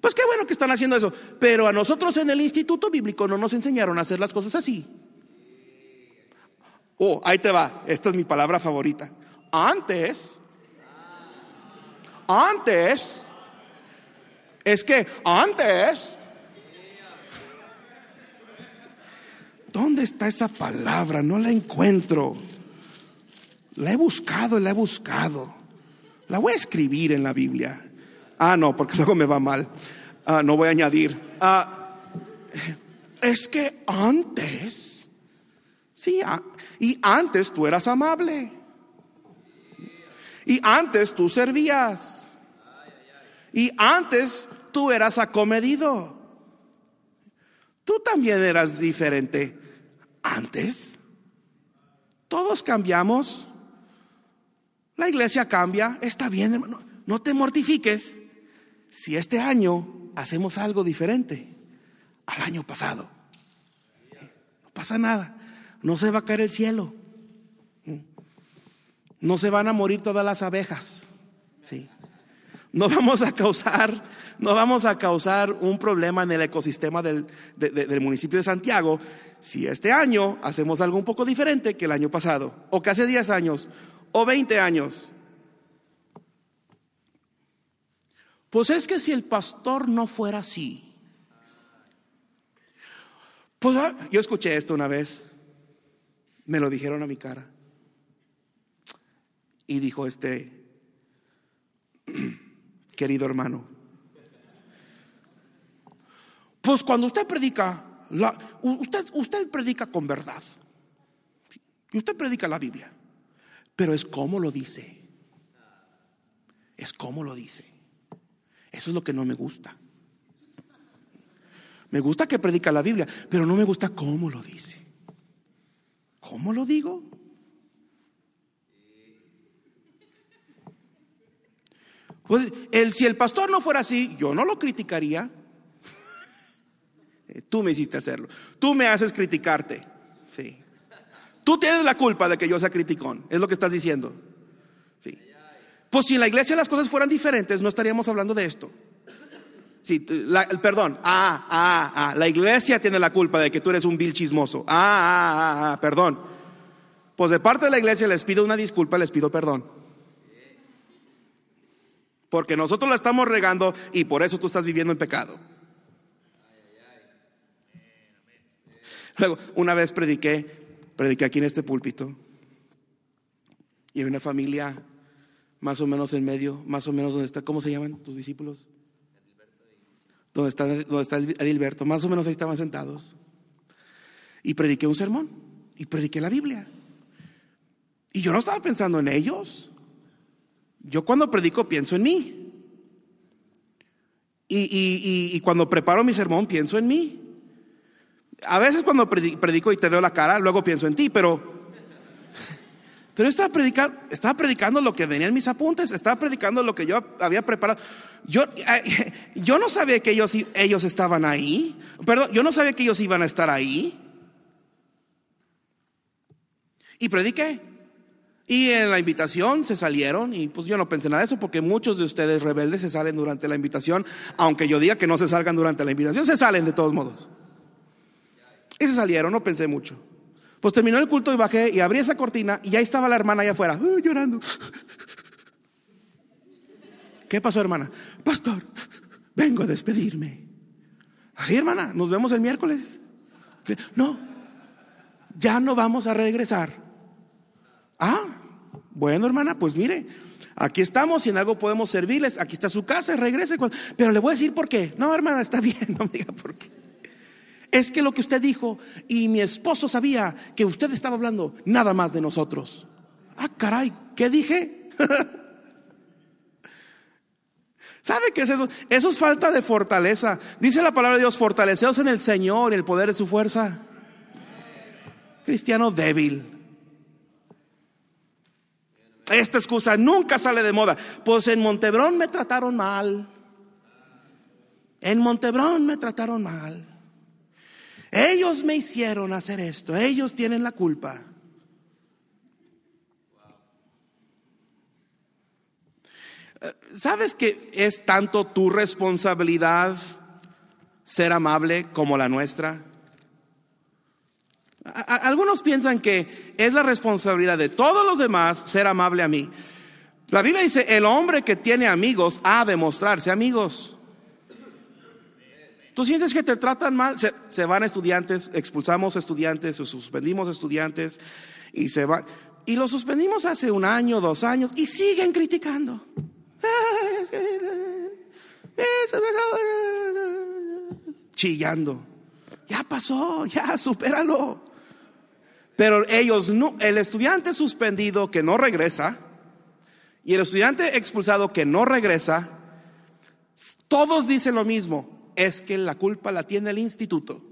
Pues qué bueno que están haciendo eso. Pero a nosotros en el instituto bíblico no nos enseñaron a hacer las cosas así. Oh, ahí te va. Esta es mi palabra favorita. Antes, antes, es que antes, ¿dónde está esa palabra? No la encuentro. La he buscado, la he buscado. La voy a escribir en la Biblia. Ah, no, porque luego me va mal. Ah, no voy a añadir. Ah, es que antes, sí, y antes tú eras amable. Y antes tú servías. Y antes tú eras acomedido. Tú también eras diferente. Antes, todos cambiamos. La iglesia cambia. Está bien, hermano. No te mortifiques si este año hacemos algo diferente al año pasado. No pasa nada. No se va a caer el cielo. No se van a morir todas las abejas. Sí. No vamos a causar, no vamos a causar un problema en el ecosistema del, del municipio de Santiago si este año hacemos algo un poco diferente que el año pasado, o que hace 10 años, o 20 años. Pues es que si el pastor no fuera así. Pues ah, yo escuché esto una vez. Me lo dijeron a mi cara. Y dijo este querido hermano. Pues cuando usted predica, usted, usted predica con verdad. Y usted predica la Biblia. Pero es como lo dice. Es como lo dice. Eso es lo que no me gusta. Me gusta que predica la Biblia, pero no me gusta cómo lo dice. ¿Cómo lo digo? Pues el, si el pastor no fuera así, yo no lo criticaría. Tú me hiciste hacerlo. Tú me haces criticarte. Sí. Tú tienes la culpa de que yo sea criticón. Es lo que estás diciendo. Sí. Pues si en la iglesia las cosas fueran diferentes, no estaríamos hablando de esto. Sí, perdón. Ah, ah, ah. La iglesia tiene la culpa de que tú eres un vil chismoso. Ah, ah, ah, ah. Perdón. Pues de parte de la iglesia les pido una disculpa, les pido perdón. Porque nosotros la estamos regando y por eso tú estás viviendo en pecado. Luego, una vez prediqué, prediqué aquí en este púlpito y hay una familia más o menos en medio, más o menos donde está, ¿cómo se llaman tus discípulos? Donde está, donde está Adilberto, más o menos ahí estaban sentados. Y prediqué un sermón y prediqué la Biblia. Y yo no estaba pensando en ellos. Yo cuando predico pienso en mí. Y, cuando preparo mi sermón pienso en mí. A veces cuando predico y te veo la cara, luego pienso en ti, pero... Pero estaba predicando, estaba predicando lo que venía en mis apuntes, estaba predicando lo que yo había preparado. Yo, yo no sabía que ellos, ellos estaban ahí. Perdón, yo no sabía que ellos iban a estar ahí. Y prediqué. Y en la invitación se salieron y pues yo no pensé nada de eso porque muchos de ustedes rebeldes se salen durante la invitación, aunque yo diga que no se salgan durante la invitación, se salen de todos modos. Y se salieron, no pensé mucho. Pues terminó el culto y bajé y abrí esa cortina y ahí estaba la hermana allá afuera, uh, llorando. ¿Qué pasó, hermana? Pastor, vengo a despedirme. Así, hermana, nos vemos el miércoles. No, ya no vamos a regresar. Ah, bueno, hermana, pues mire, aquí estamos y en algo podemos servirles. Aquí está su casa, regrese. Pero le voy a decir por qué. No, hermana, está bien, no me diga por qué. Es que lo que usted dijo y mi esposo sabía que usted estaba hablando nada más de nosotros. Ah, caray, ¿qué dije? ¿Sabe qué es eso? Eso es falta de fortaleza. Dice la palabra de Dios, fortaleceos en el Señor y el poder de su fuerza. Cristiano débil. Esta excusa nunca sale de moda. Pues en Montebrón me trataron mal. En Montebrón me trataron mal. Ellos me hicieron hacer esto. Ellos tienen la culpa. ¿Sabes que es tanto tu responsabilidad ser amable como la nuestra? Algunos piensan que es la responsabilidad de todos los demás ser amable a mí. La Biblia dice, el hombre que tiene amigos ha de mostrarse amigos. ¿Tú sientes que te tratan mal? Se, se, van estudiantes, expulsamos estudiantes, suspendimos estudiantes y se van. Y los suspendimos hace un año, dos años y siguen criticando. Chillando. Ya pasó, ya, supéralo. Pero ellos no, el estudiante suspendido que no regresa y el estudiante expulsado que no regresa, todos dicen lo mismo, es que la culpa la tiene el instituto,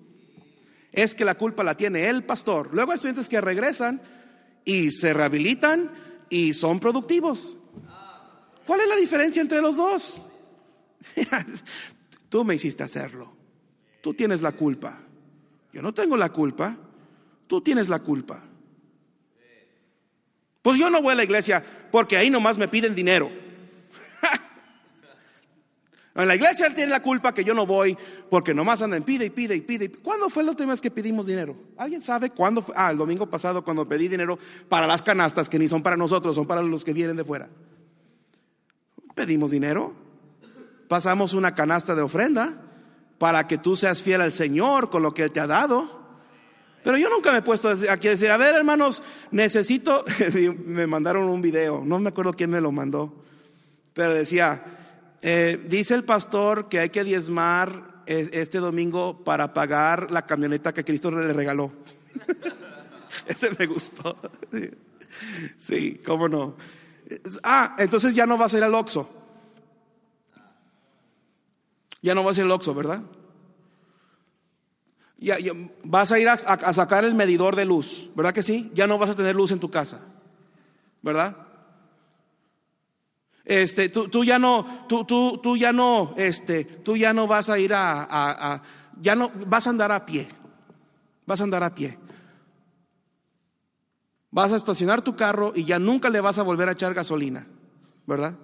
es que la culpa la tiene el pastor. Luego hay estudiantes que regresan y se rehabilitan y son productivos. ¿Cuál es la diferencia entre los dos? Tú me hiciste hacerlo. Tú tienes la culpa. Yo no tengo la culpa. Tú tienes la culpa. Pues yo no voy a la iglesia porque ahí nomás me piden dinero. en la iglesia tiene la culpa que yo no voy porque nomás andan pide y pide y pide. ¿Cuándo fue la última que pedimos dinero? ¿Alguien sabe cuándo fue? Ah, el domingo pasado cuando pedí dinero para las canastas que ni son para nosotros, son para los que vienen de fuera. Pedimos dinero, pasamos una canasta de ofrenda para que tú seas fiel al Señor con lo que Él te ha dado. Pero yo nunca me he puesto aquí a decir, a ver hermanos, necesito, me mandaron un video, no me acuerdo quién me lo mandó, pero decía, eh, dice el pastor que hay que diezmar este domingo para pagar la camioneta que Cristo le regaló. Ese me gustó. Sí, cómo no. Ah, entonces ya no vas a ir al Oxxo. Ya no vas a ir al Oxxo, ¿verdad? Ya, vas a ir a, sacar el medidor de luz, ¿verdad que sí? Ya no vas a tener luz en tu casa, ¿verdad? Este, tú, tú ya no, tú, tú, tú, ya no, este, tú ya no vas a ir a, a, ya no, vas a andar a pie, vas a andar a pie. Vas a estacionar tu carro y ya nunca le vas a volver a echar gasolina, ¿verdad?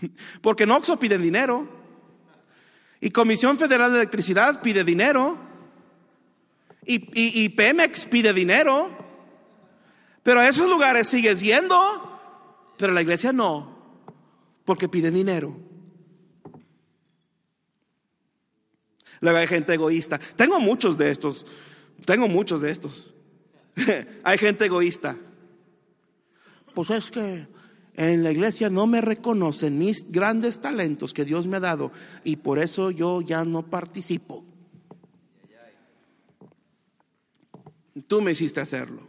Porque en Oxxo piden dinero y Comisión Federal de Electricidad pide dinero y, y, Pemex pide dinero, pero a esos lugares sigues yendo, pero la iglesia no, porque piden dinero. Luego hay gente egoísta. Tengo muchos de estos, tengo muchos de estos. Hay gente egoísta. Pues es que en la iglesia no me reconocen mis grandes talentos que Dios me ha dado y por eso yo ya no participo. Tú me hiciste hacerlo.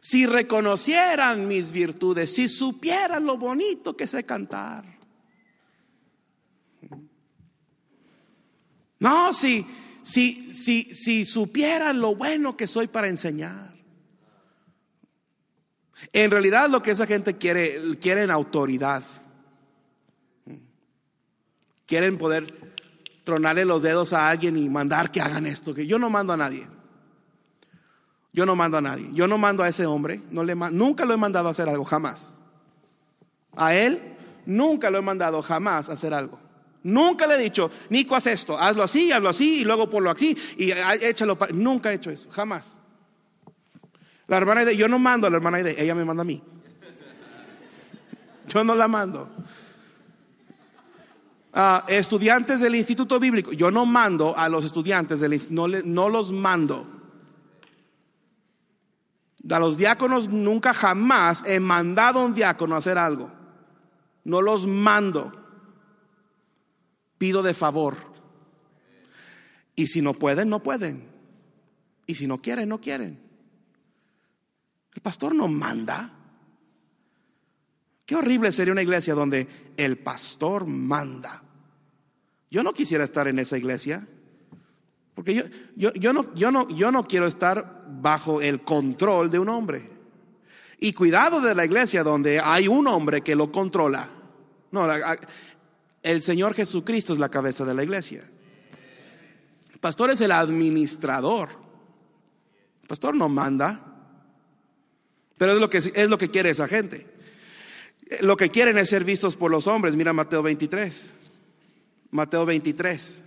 Si reconocieran mis virtudes, si supieran lo bonito que sé cantar. No, si si, si, si supieran lo bueno que soy para enseñar. En realidad lo que esa gente quiere, quieren autoridad. Quieren poder tronarle los dedos a alguien y mandar que hagan esto. Que yo no mando a nadie. Yo no mando a nadie. Yo no mando a ese hombre. No le, nunca lo he mandado a hacer algo, jamás. A él nunca lo he mandado jamás a hacer algo. Nunca le he dicho, Nico, haz esto, hazlo así, hazlo así, y luego ponlo así, y échalo. Nunca he hecho eso, jamás. La hermana de yo no mando a la hermana de ella me manda a mí. Yo no la mando. Ah, estudiantes del Instituto Bíblico, yo no mando a los estudiantes del no, no los mando. A los diáconos nunca jamás he mandado a un diácono a hacer algo. No los mando pido de favor. Y si no pueden, no pueden. Y si no quieren, no quieren. El pastor no manda. Qué horrible sería una iglesia donde el pastor manda. Yo no quisiera estar en esa iglesia. Porque yo, yo, yo, no, yo, no, yo no quiero estar bajo el control de un hombre. Y cuidado de la iglesia donde hay un hombre que lo controla. No, el Señor Jesucristo es la cabeza de la iglesia. El pastor es el administrador. El pastor no manda, pero es lo que, es lo que quiere esa gente. Lo que quieren es ser vistos por los hombres. Mira Mateo 23. Mateo 23.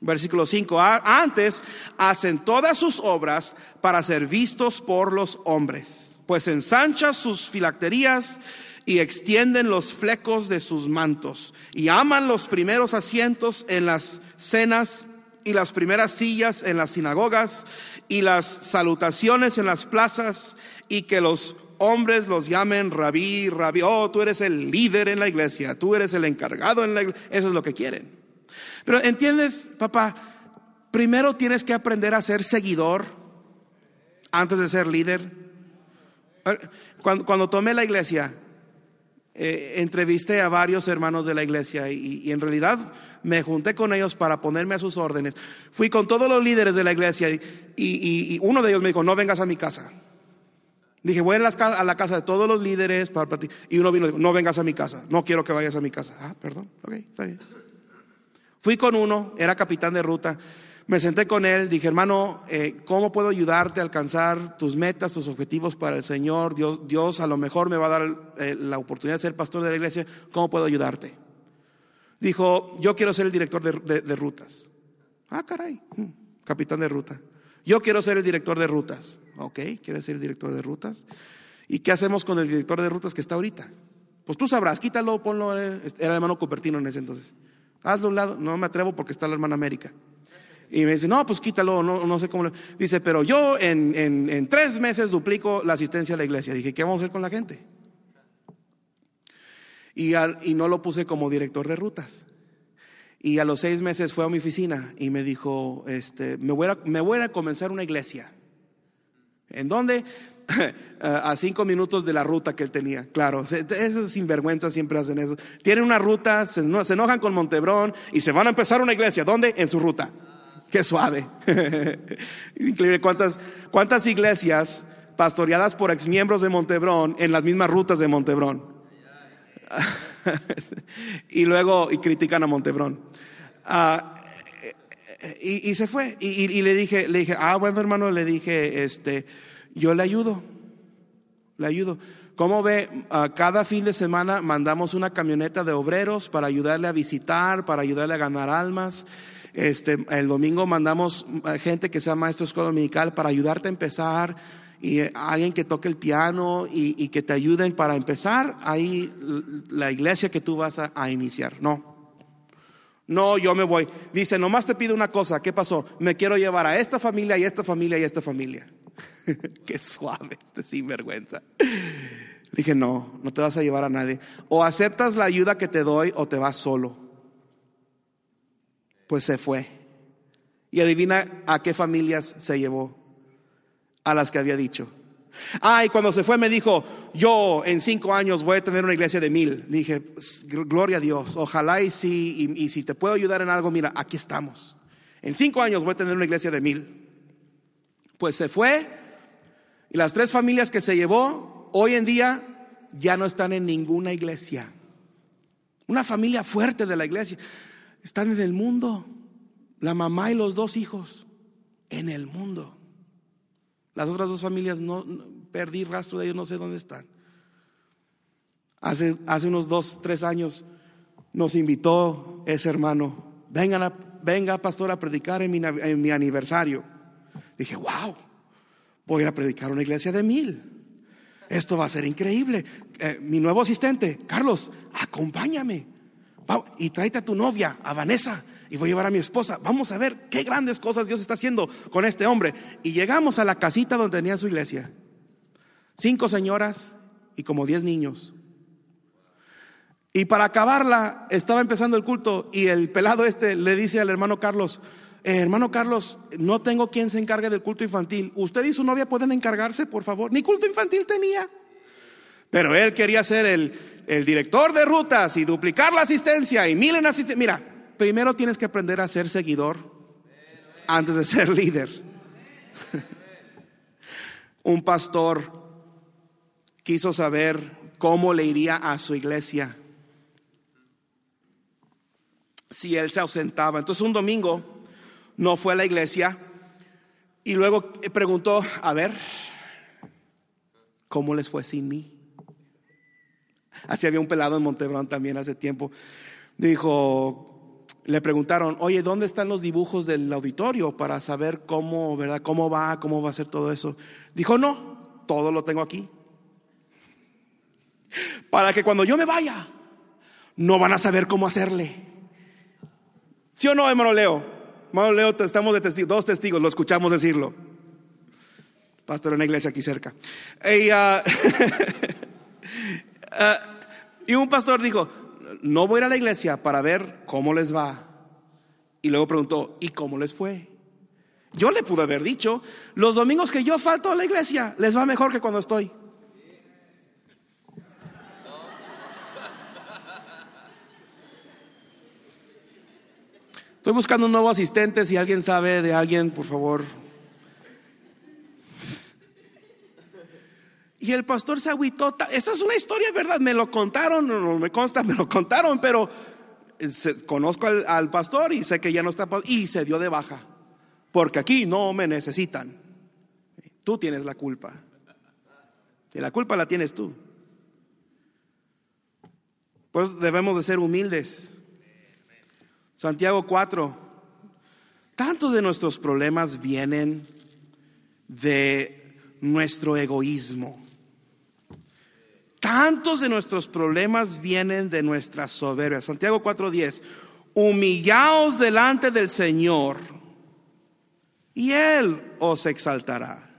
Versículo 5. Antes hacen todas sus obras para ser vistos por los hombres, pues ensanchan sus filacterías y extienden los flecos de sus mantos y aman los primeros asientos en las cenas y las primeras sillas en las sinagogas y las salutaciones en las plazas y que los hombres los llamen rabí, rabí, oh, tú eres el líder en la iglesia, tú eres el encargado en la iglesia, eso es lo que quieren. Pero entiendes, papá, primero tienes que aprender a ser seguidor antes de ser líder. Cuando, cuando tomé la iglesia, eh, entrevisté a varios hermanos de la iglesia y, en realidad me junté con ellos para ponerme a sus órdenes. Fui con todos los líderes de la iglesia y, uno de ellos me dijo, no vengas a mi casa. Dije, voy a la, a la casa de todos los líderes para Y uno vino y no vengas a mi casa, no quiero que vayas a mi casa. Ah, perdón, ok, está bien. Fui con uno, era capitán de ruta. Me senté con él, dije, hermano, eh, ¿cómo puedo ayudarte a alcanzar tus metas, tus objetivos para el Señor? Dios, Dios a lo mejor me va a dar eh, la oportunidad de ser pastor de la iglesia. ¿Cómo puedo ayudarte? Dijo, yo quiero ser el director de, rutas. Ah, caray, mm, capitán de ruta. Yo quiero ser el director de rutas. Ok, ¿quieres ser el director de rutas? ¿Y qué hacemos con el director de rutas que está ahorita? Pues tú sabrás, quítalo, ponlo. Eh, era el hermano Cupertino en ese entonces. Hazlo a un lado. No me atrevo porque está la hermana América. Y me dice, no, pues quítalo, no, no sé cómo. Dice, pero yo en, en, tres meses duplico la asistencia a la iglesia. Dije, ¿qué vamos a hacer con la gente? Y, y no lo puse como director de rutas. Y a los seis meses fue a mi oficina y me dijo, este, me, voy a, me voy a comenzar una iglesia. ¿En dónde? a cinco minutos de la ruta que él tenía. Claro, esos sinvergüenzas siempre hacen eso. Tienen una ruta, se, se enojan con Montebrón y se van a empezar una iglesia. ¿Dónde? En su ruta. Qué suave. Increíble cuántas, cuántas iglesias pastoreadas por exmiembros de Montebrón en las mismas rutas de Montebrón. y luego y critican a Montebrón. Ah, y, se fue. Y, le dije, le dije, ah, bueno hermano, le dije, este, yo le ayudo. Le ayudo. ¿Cómo ve? Ah, cada fin de semana mandamos una camioneta de obreros para ayudarle a visitar, para ayudarle a ganar almas. Este, el domingo mandamos gente que sea maestro de escuela dominical para ayudarte a empezar y eh, alguien que toque el piano y, que te ayuden para empezar ahí la iglesia que tú vas a, iniciar. No. No, yo me voy. Dice, nomás te pido una cosa. ¿Qué pasó? Me quiero llevar a esta familia y esta familia y esta familia. Qué suave, este sinvergüenza. Dije, no, no te vas a llevar a nadie. O aceptas la ayuda que te doy o te vas solo pues se fue. Y adivina a qué familias se llevó. A las que había dicho. Ah, y cuando se fue me dijo, yo en cinco años voy a tener una iglesia de mil. Le dije, gloria a Dios, ojalá y sí, y, si te puedo ayudar en algo, mira, aquí estamos. En cinco años voy a tener una iglesia de mil. Pues se fue y las tres familias que se llevó, hoy en día ya no están en ninguna iglesia. Una familia fuerte de la iglesia. Están en el mundo. La mamá y los dos hijos en el mundo. Las otras dos familias no, perdí rastro de ellos, no sé dónde están. Hace, hace unos dos, tres años nos invitó ese hermano, venga, venga pastor a predicar en mi, en mi aniversario. Dije, wow, voy a predicar una iglesia de mil. Esto va a ser increíble. Eh, mi nuevo asistente, Carlos, acompáñame y tráete a tu novia, a Vanessa, y voy a llevar a mi esposa. Vamos a ver qué grandes cosas Dios está haciendo con este hombre. Y llegamos a la casita donde tenía su iglesia. Cinco señoras y como diez niños. Y para acabarla, estaba empezando el culto y el pelado este le dice al hermano Carlos, eh, hermano Carlos, no tengo quien se encargue del culto infantil. ¿Usted y su novia pueden encargarse, por favor? Ni culto infantil tenía. Pero él quería ser el, director de rutas y duplicar la asistencia y mil en asistencia. Mira, primero tienes que aprender a ser seguidor antes de ser líder. Un pastor quiso saber cómo le iría a su iglesia si él se ausentaba. Entonces un domingo no fue a la iglesia y luego preguntó, a ver, ¿cómo les fue sin mí? Así había un pelado en Montebrón también hace tiempo. Dijo, le preguntaron, oye, ¿dónde están los dibujos del auditorio para saber cómo, verdad, cómo va, cómo va a ser todo eso? Dijo, no, todo lo tengo aquí. Para que cuando yo me vaya, no van a saber cómo hacerle. ¿Sí o no, hermano Leo? Hermano Leo, estamos de testigos, dos testigos, lo escuchamos decirlo. Pastor en una iglesia aquí cerca. Y, ah, y un pastor dijo, no voy a ir a la iglesia para ver cómo les va. Y luego preguntó, ¿y cómo les fue? Yo le pude haber dicho, los domingos que yo falto a la iglesia, les va mejor que cuando estoy. Estoy buscando un nuevo asistente. Si alguien sabe de alguien, por favor. Y el pastor se agüitó. Esta es una historia, ¿verdad? Me lo contaron, no me consta, me lo contaron, pero eh, conozco al, pastor y sé que ya no está. Y se dio de baja. Porque aquí no me necesitan. Tú tienes la culpa. Y la culpa la tienes tú. Pues debemos de ser humildes. Santiago 4. Tantos de nuestros problemas vienen de nuestro egoísmo. Tantos de nuestros problemas vienen de nuestra soberbia. Santiago 4:10. Humillaos delante del Señor y Él os exaltará.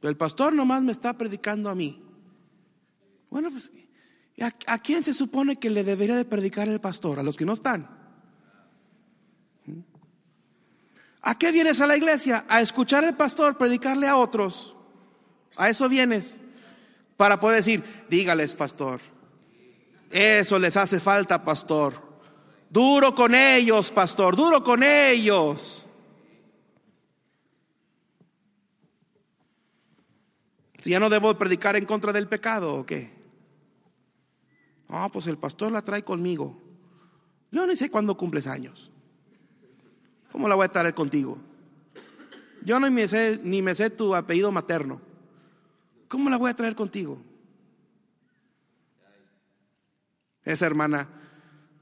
El pastor nomás me está predicando a mí. Bueno, pues, ¿a, quién se supone que le debería de predicar el pastor? A los que no están. ¿A qué vienes a la iglesia? A escuchar al pastor predicarle a otros. A eso vienes. Para poder decir, dígales, pastor. Eso les hace falta, pastor. Duro con ellos, pastor. Duro con ellos. Ya no debo predicar en contra del pecado, ¿o qué? Ah, pues el pastor la trae conmigo. Yo ni sé cuándo cumples años. ¿Cómo la voy a traer contigo? Yo no me sé, ni me sé tu apellido materno. ¿Cómo la voy a traer contigo? Esa hermana,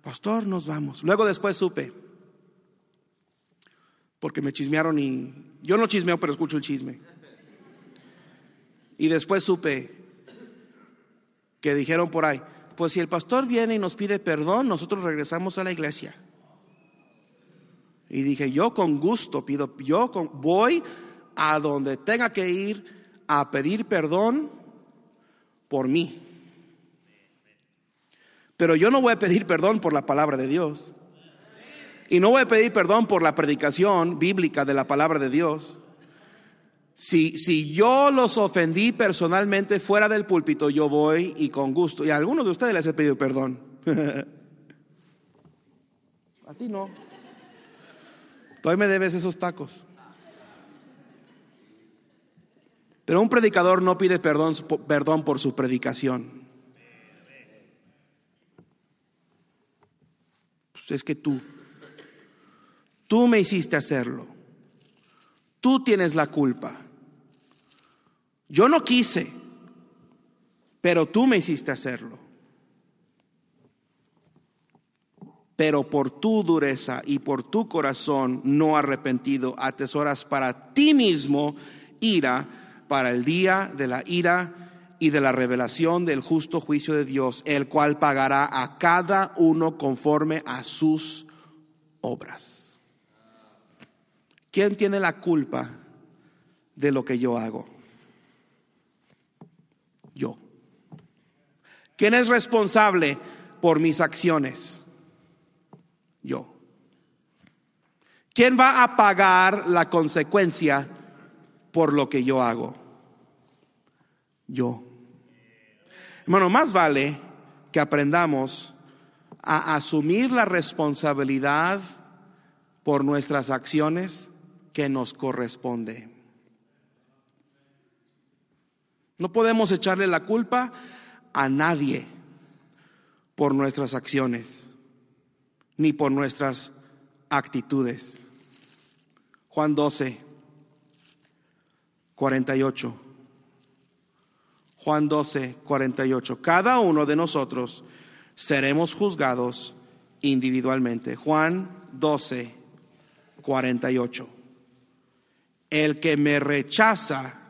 pastor, nos vamos. Luego después supe, porque me chismearon y yo no chismeo, pero escucho el chisme. Y después supe que dijeron por ahí, pues si el pastor viene y nos pide perdón, nosotros regresamos a la iglesia. Y dije, yo con gusto pido, yo voy a donde tenga que ir a pedir perdón por mí. Pero yo no voy a pedir perdón por la palabra de Dios. Y no voy a pedir perdón por la predicación bíblica de la palabra de Dios. Si, si yo los ofendí personalmente fuera del púlpito, yo voy y con gusto. Y a algunos de ustedes les he pedido perdón. a ti no. Todavía me debes esos tacos. Pero un predicador no pide perdón, perdón por su predicación. Pues es que tú, tú me hiciste hacerlo. Tú tienes la culpa. Yo no quise, pero tú me hiciste hacerlo. Pero por tu dureza y por tu corazón no arrepentido, atesoras para ti mismo ira para el día de la ira y de la revelación del justo juicio de Dios, el cual pagará a cada uno conforme a sus obras. ¿Quién tiene la culpa de lo que yo hago? ¿Quién es responsable por mis acciones? Yo. ¿Quién va a pagar la consecuencia por lo que yo hago? Yo. Hermano, más vale que aprendamos a asumir la responsabilidad por nuestras acciones que nos corresponde. No podemos echarle la culpa a nadie por nuestras acciones ni por nuestras actitudes. Juan 12, 48. Juan 12, 48. Cada uno de nosotros seremos juzgados individualmente. Juan 12, 48. El que me rechaza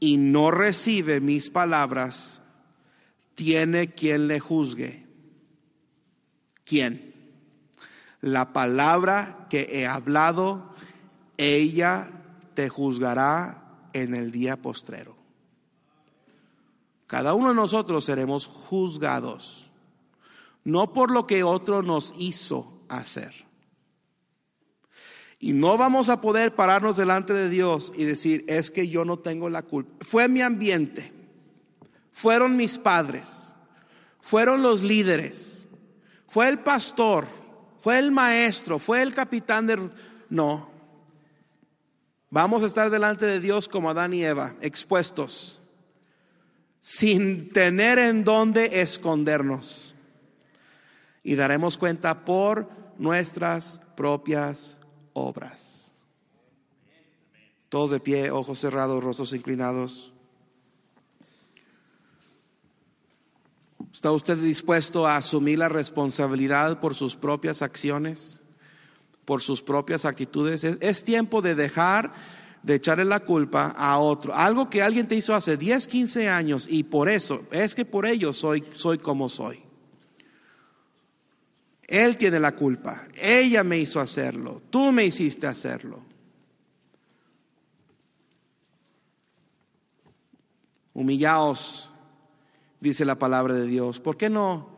y no recibe mis palabras, tiene quien le juzgue. ¿Quién? La palabra que he hablado, ella te juzgará en el día postrero. Cada uno de nosotros seremos juzgados, no por lo que otro nos hizo hacer. Y no vamos a poder pararnos delante de Dios y decir, es que yo no tengo la culpa. Fue mi ambiente, fueron mis padres, fueron los líderes, fue el pastor, fue el maestro, fue el capitán de... No. Vamos a estar delante de Dios como Adán y Eva, expuestos, sin tener en dónde escondernos. Y daremos cuenta por nuestras propias obras. Todos de pie, ojos cerrados, rostros inclinados. ¿Está usted dispuesto a asumir la responsabilidad por sus propias acciones, por sus propias actitudes? Es, tiempo de dejar de echarle la culpa a otro. Algo que alguien te hizo hace 10, 15 años y por eso, es que por ello soy, soy como soy. Él tiene la culpa. Ella me hizo hacerlo. Tú me hiciste hacerlo. Humillaos, dice la palabra de Dios. ¿Por qué no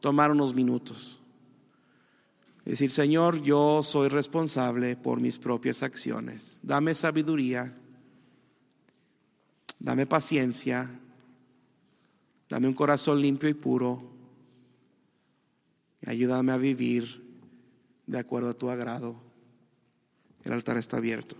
tomar unos minutos? Decir, Señor, yo soy responsable por mis propias acciones. Dame sabiduría. Dame paciencia. Dame un corazón limpio y puro Ayúdame a vivir de acuerdo a tu agrado. El altar está abierto.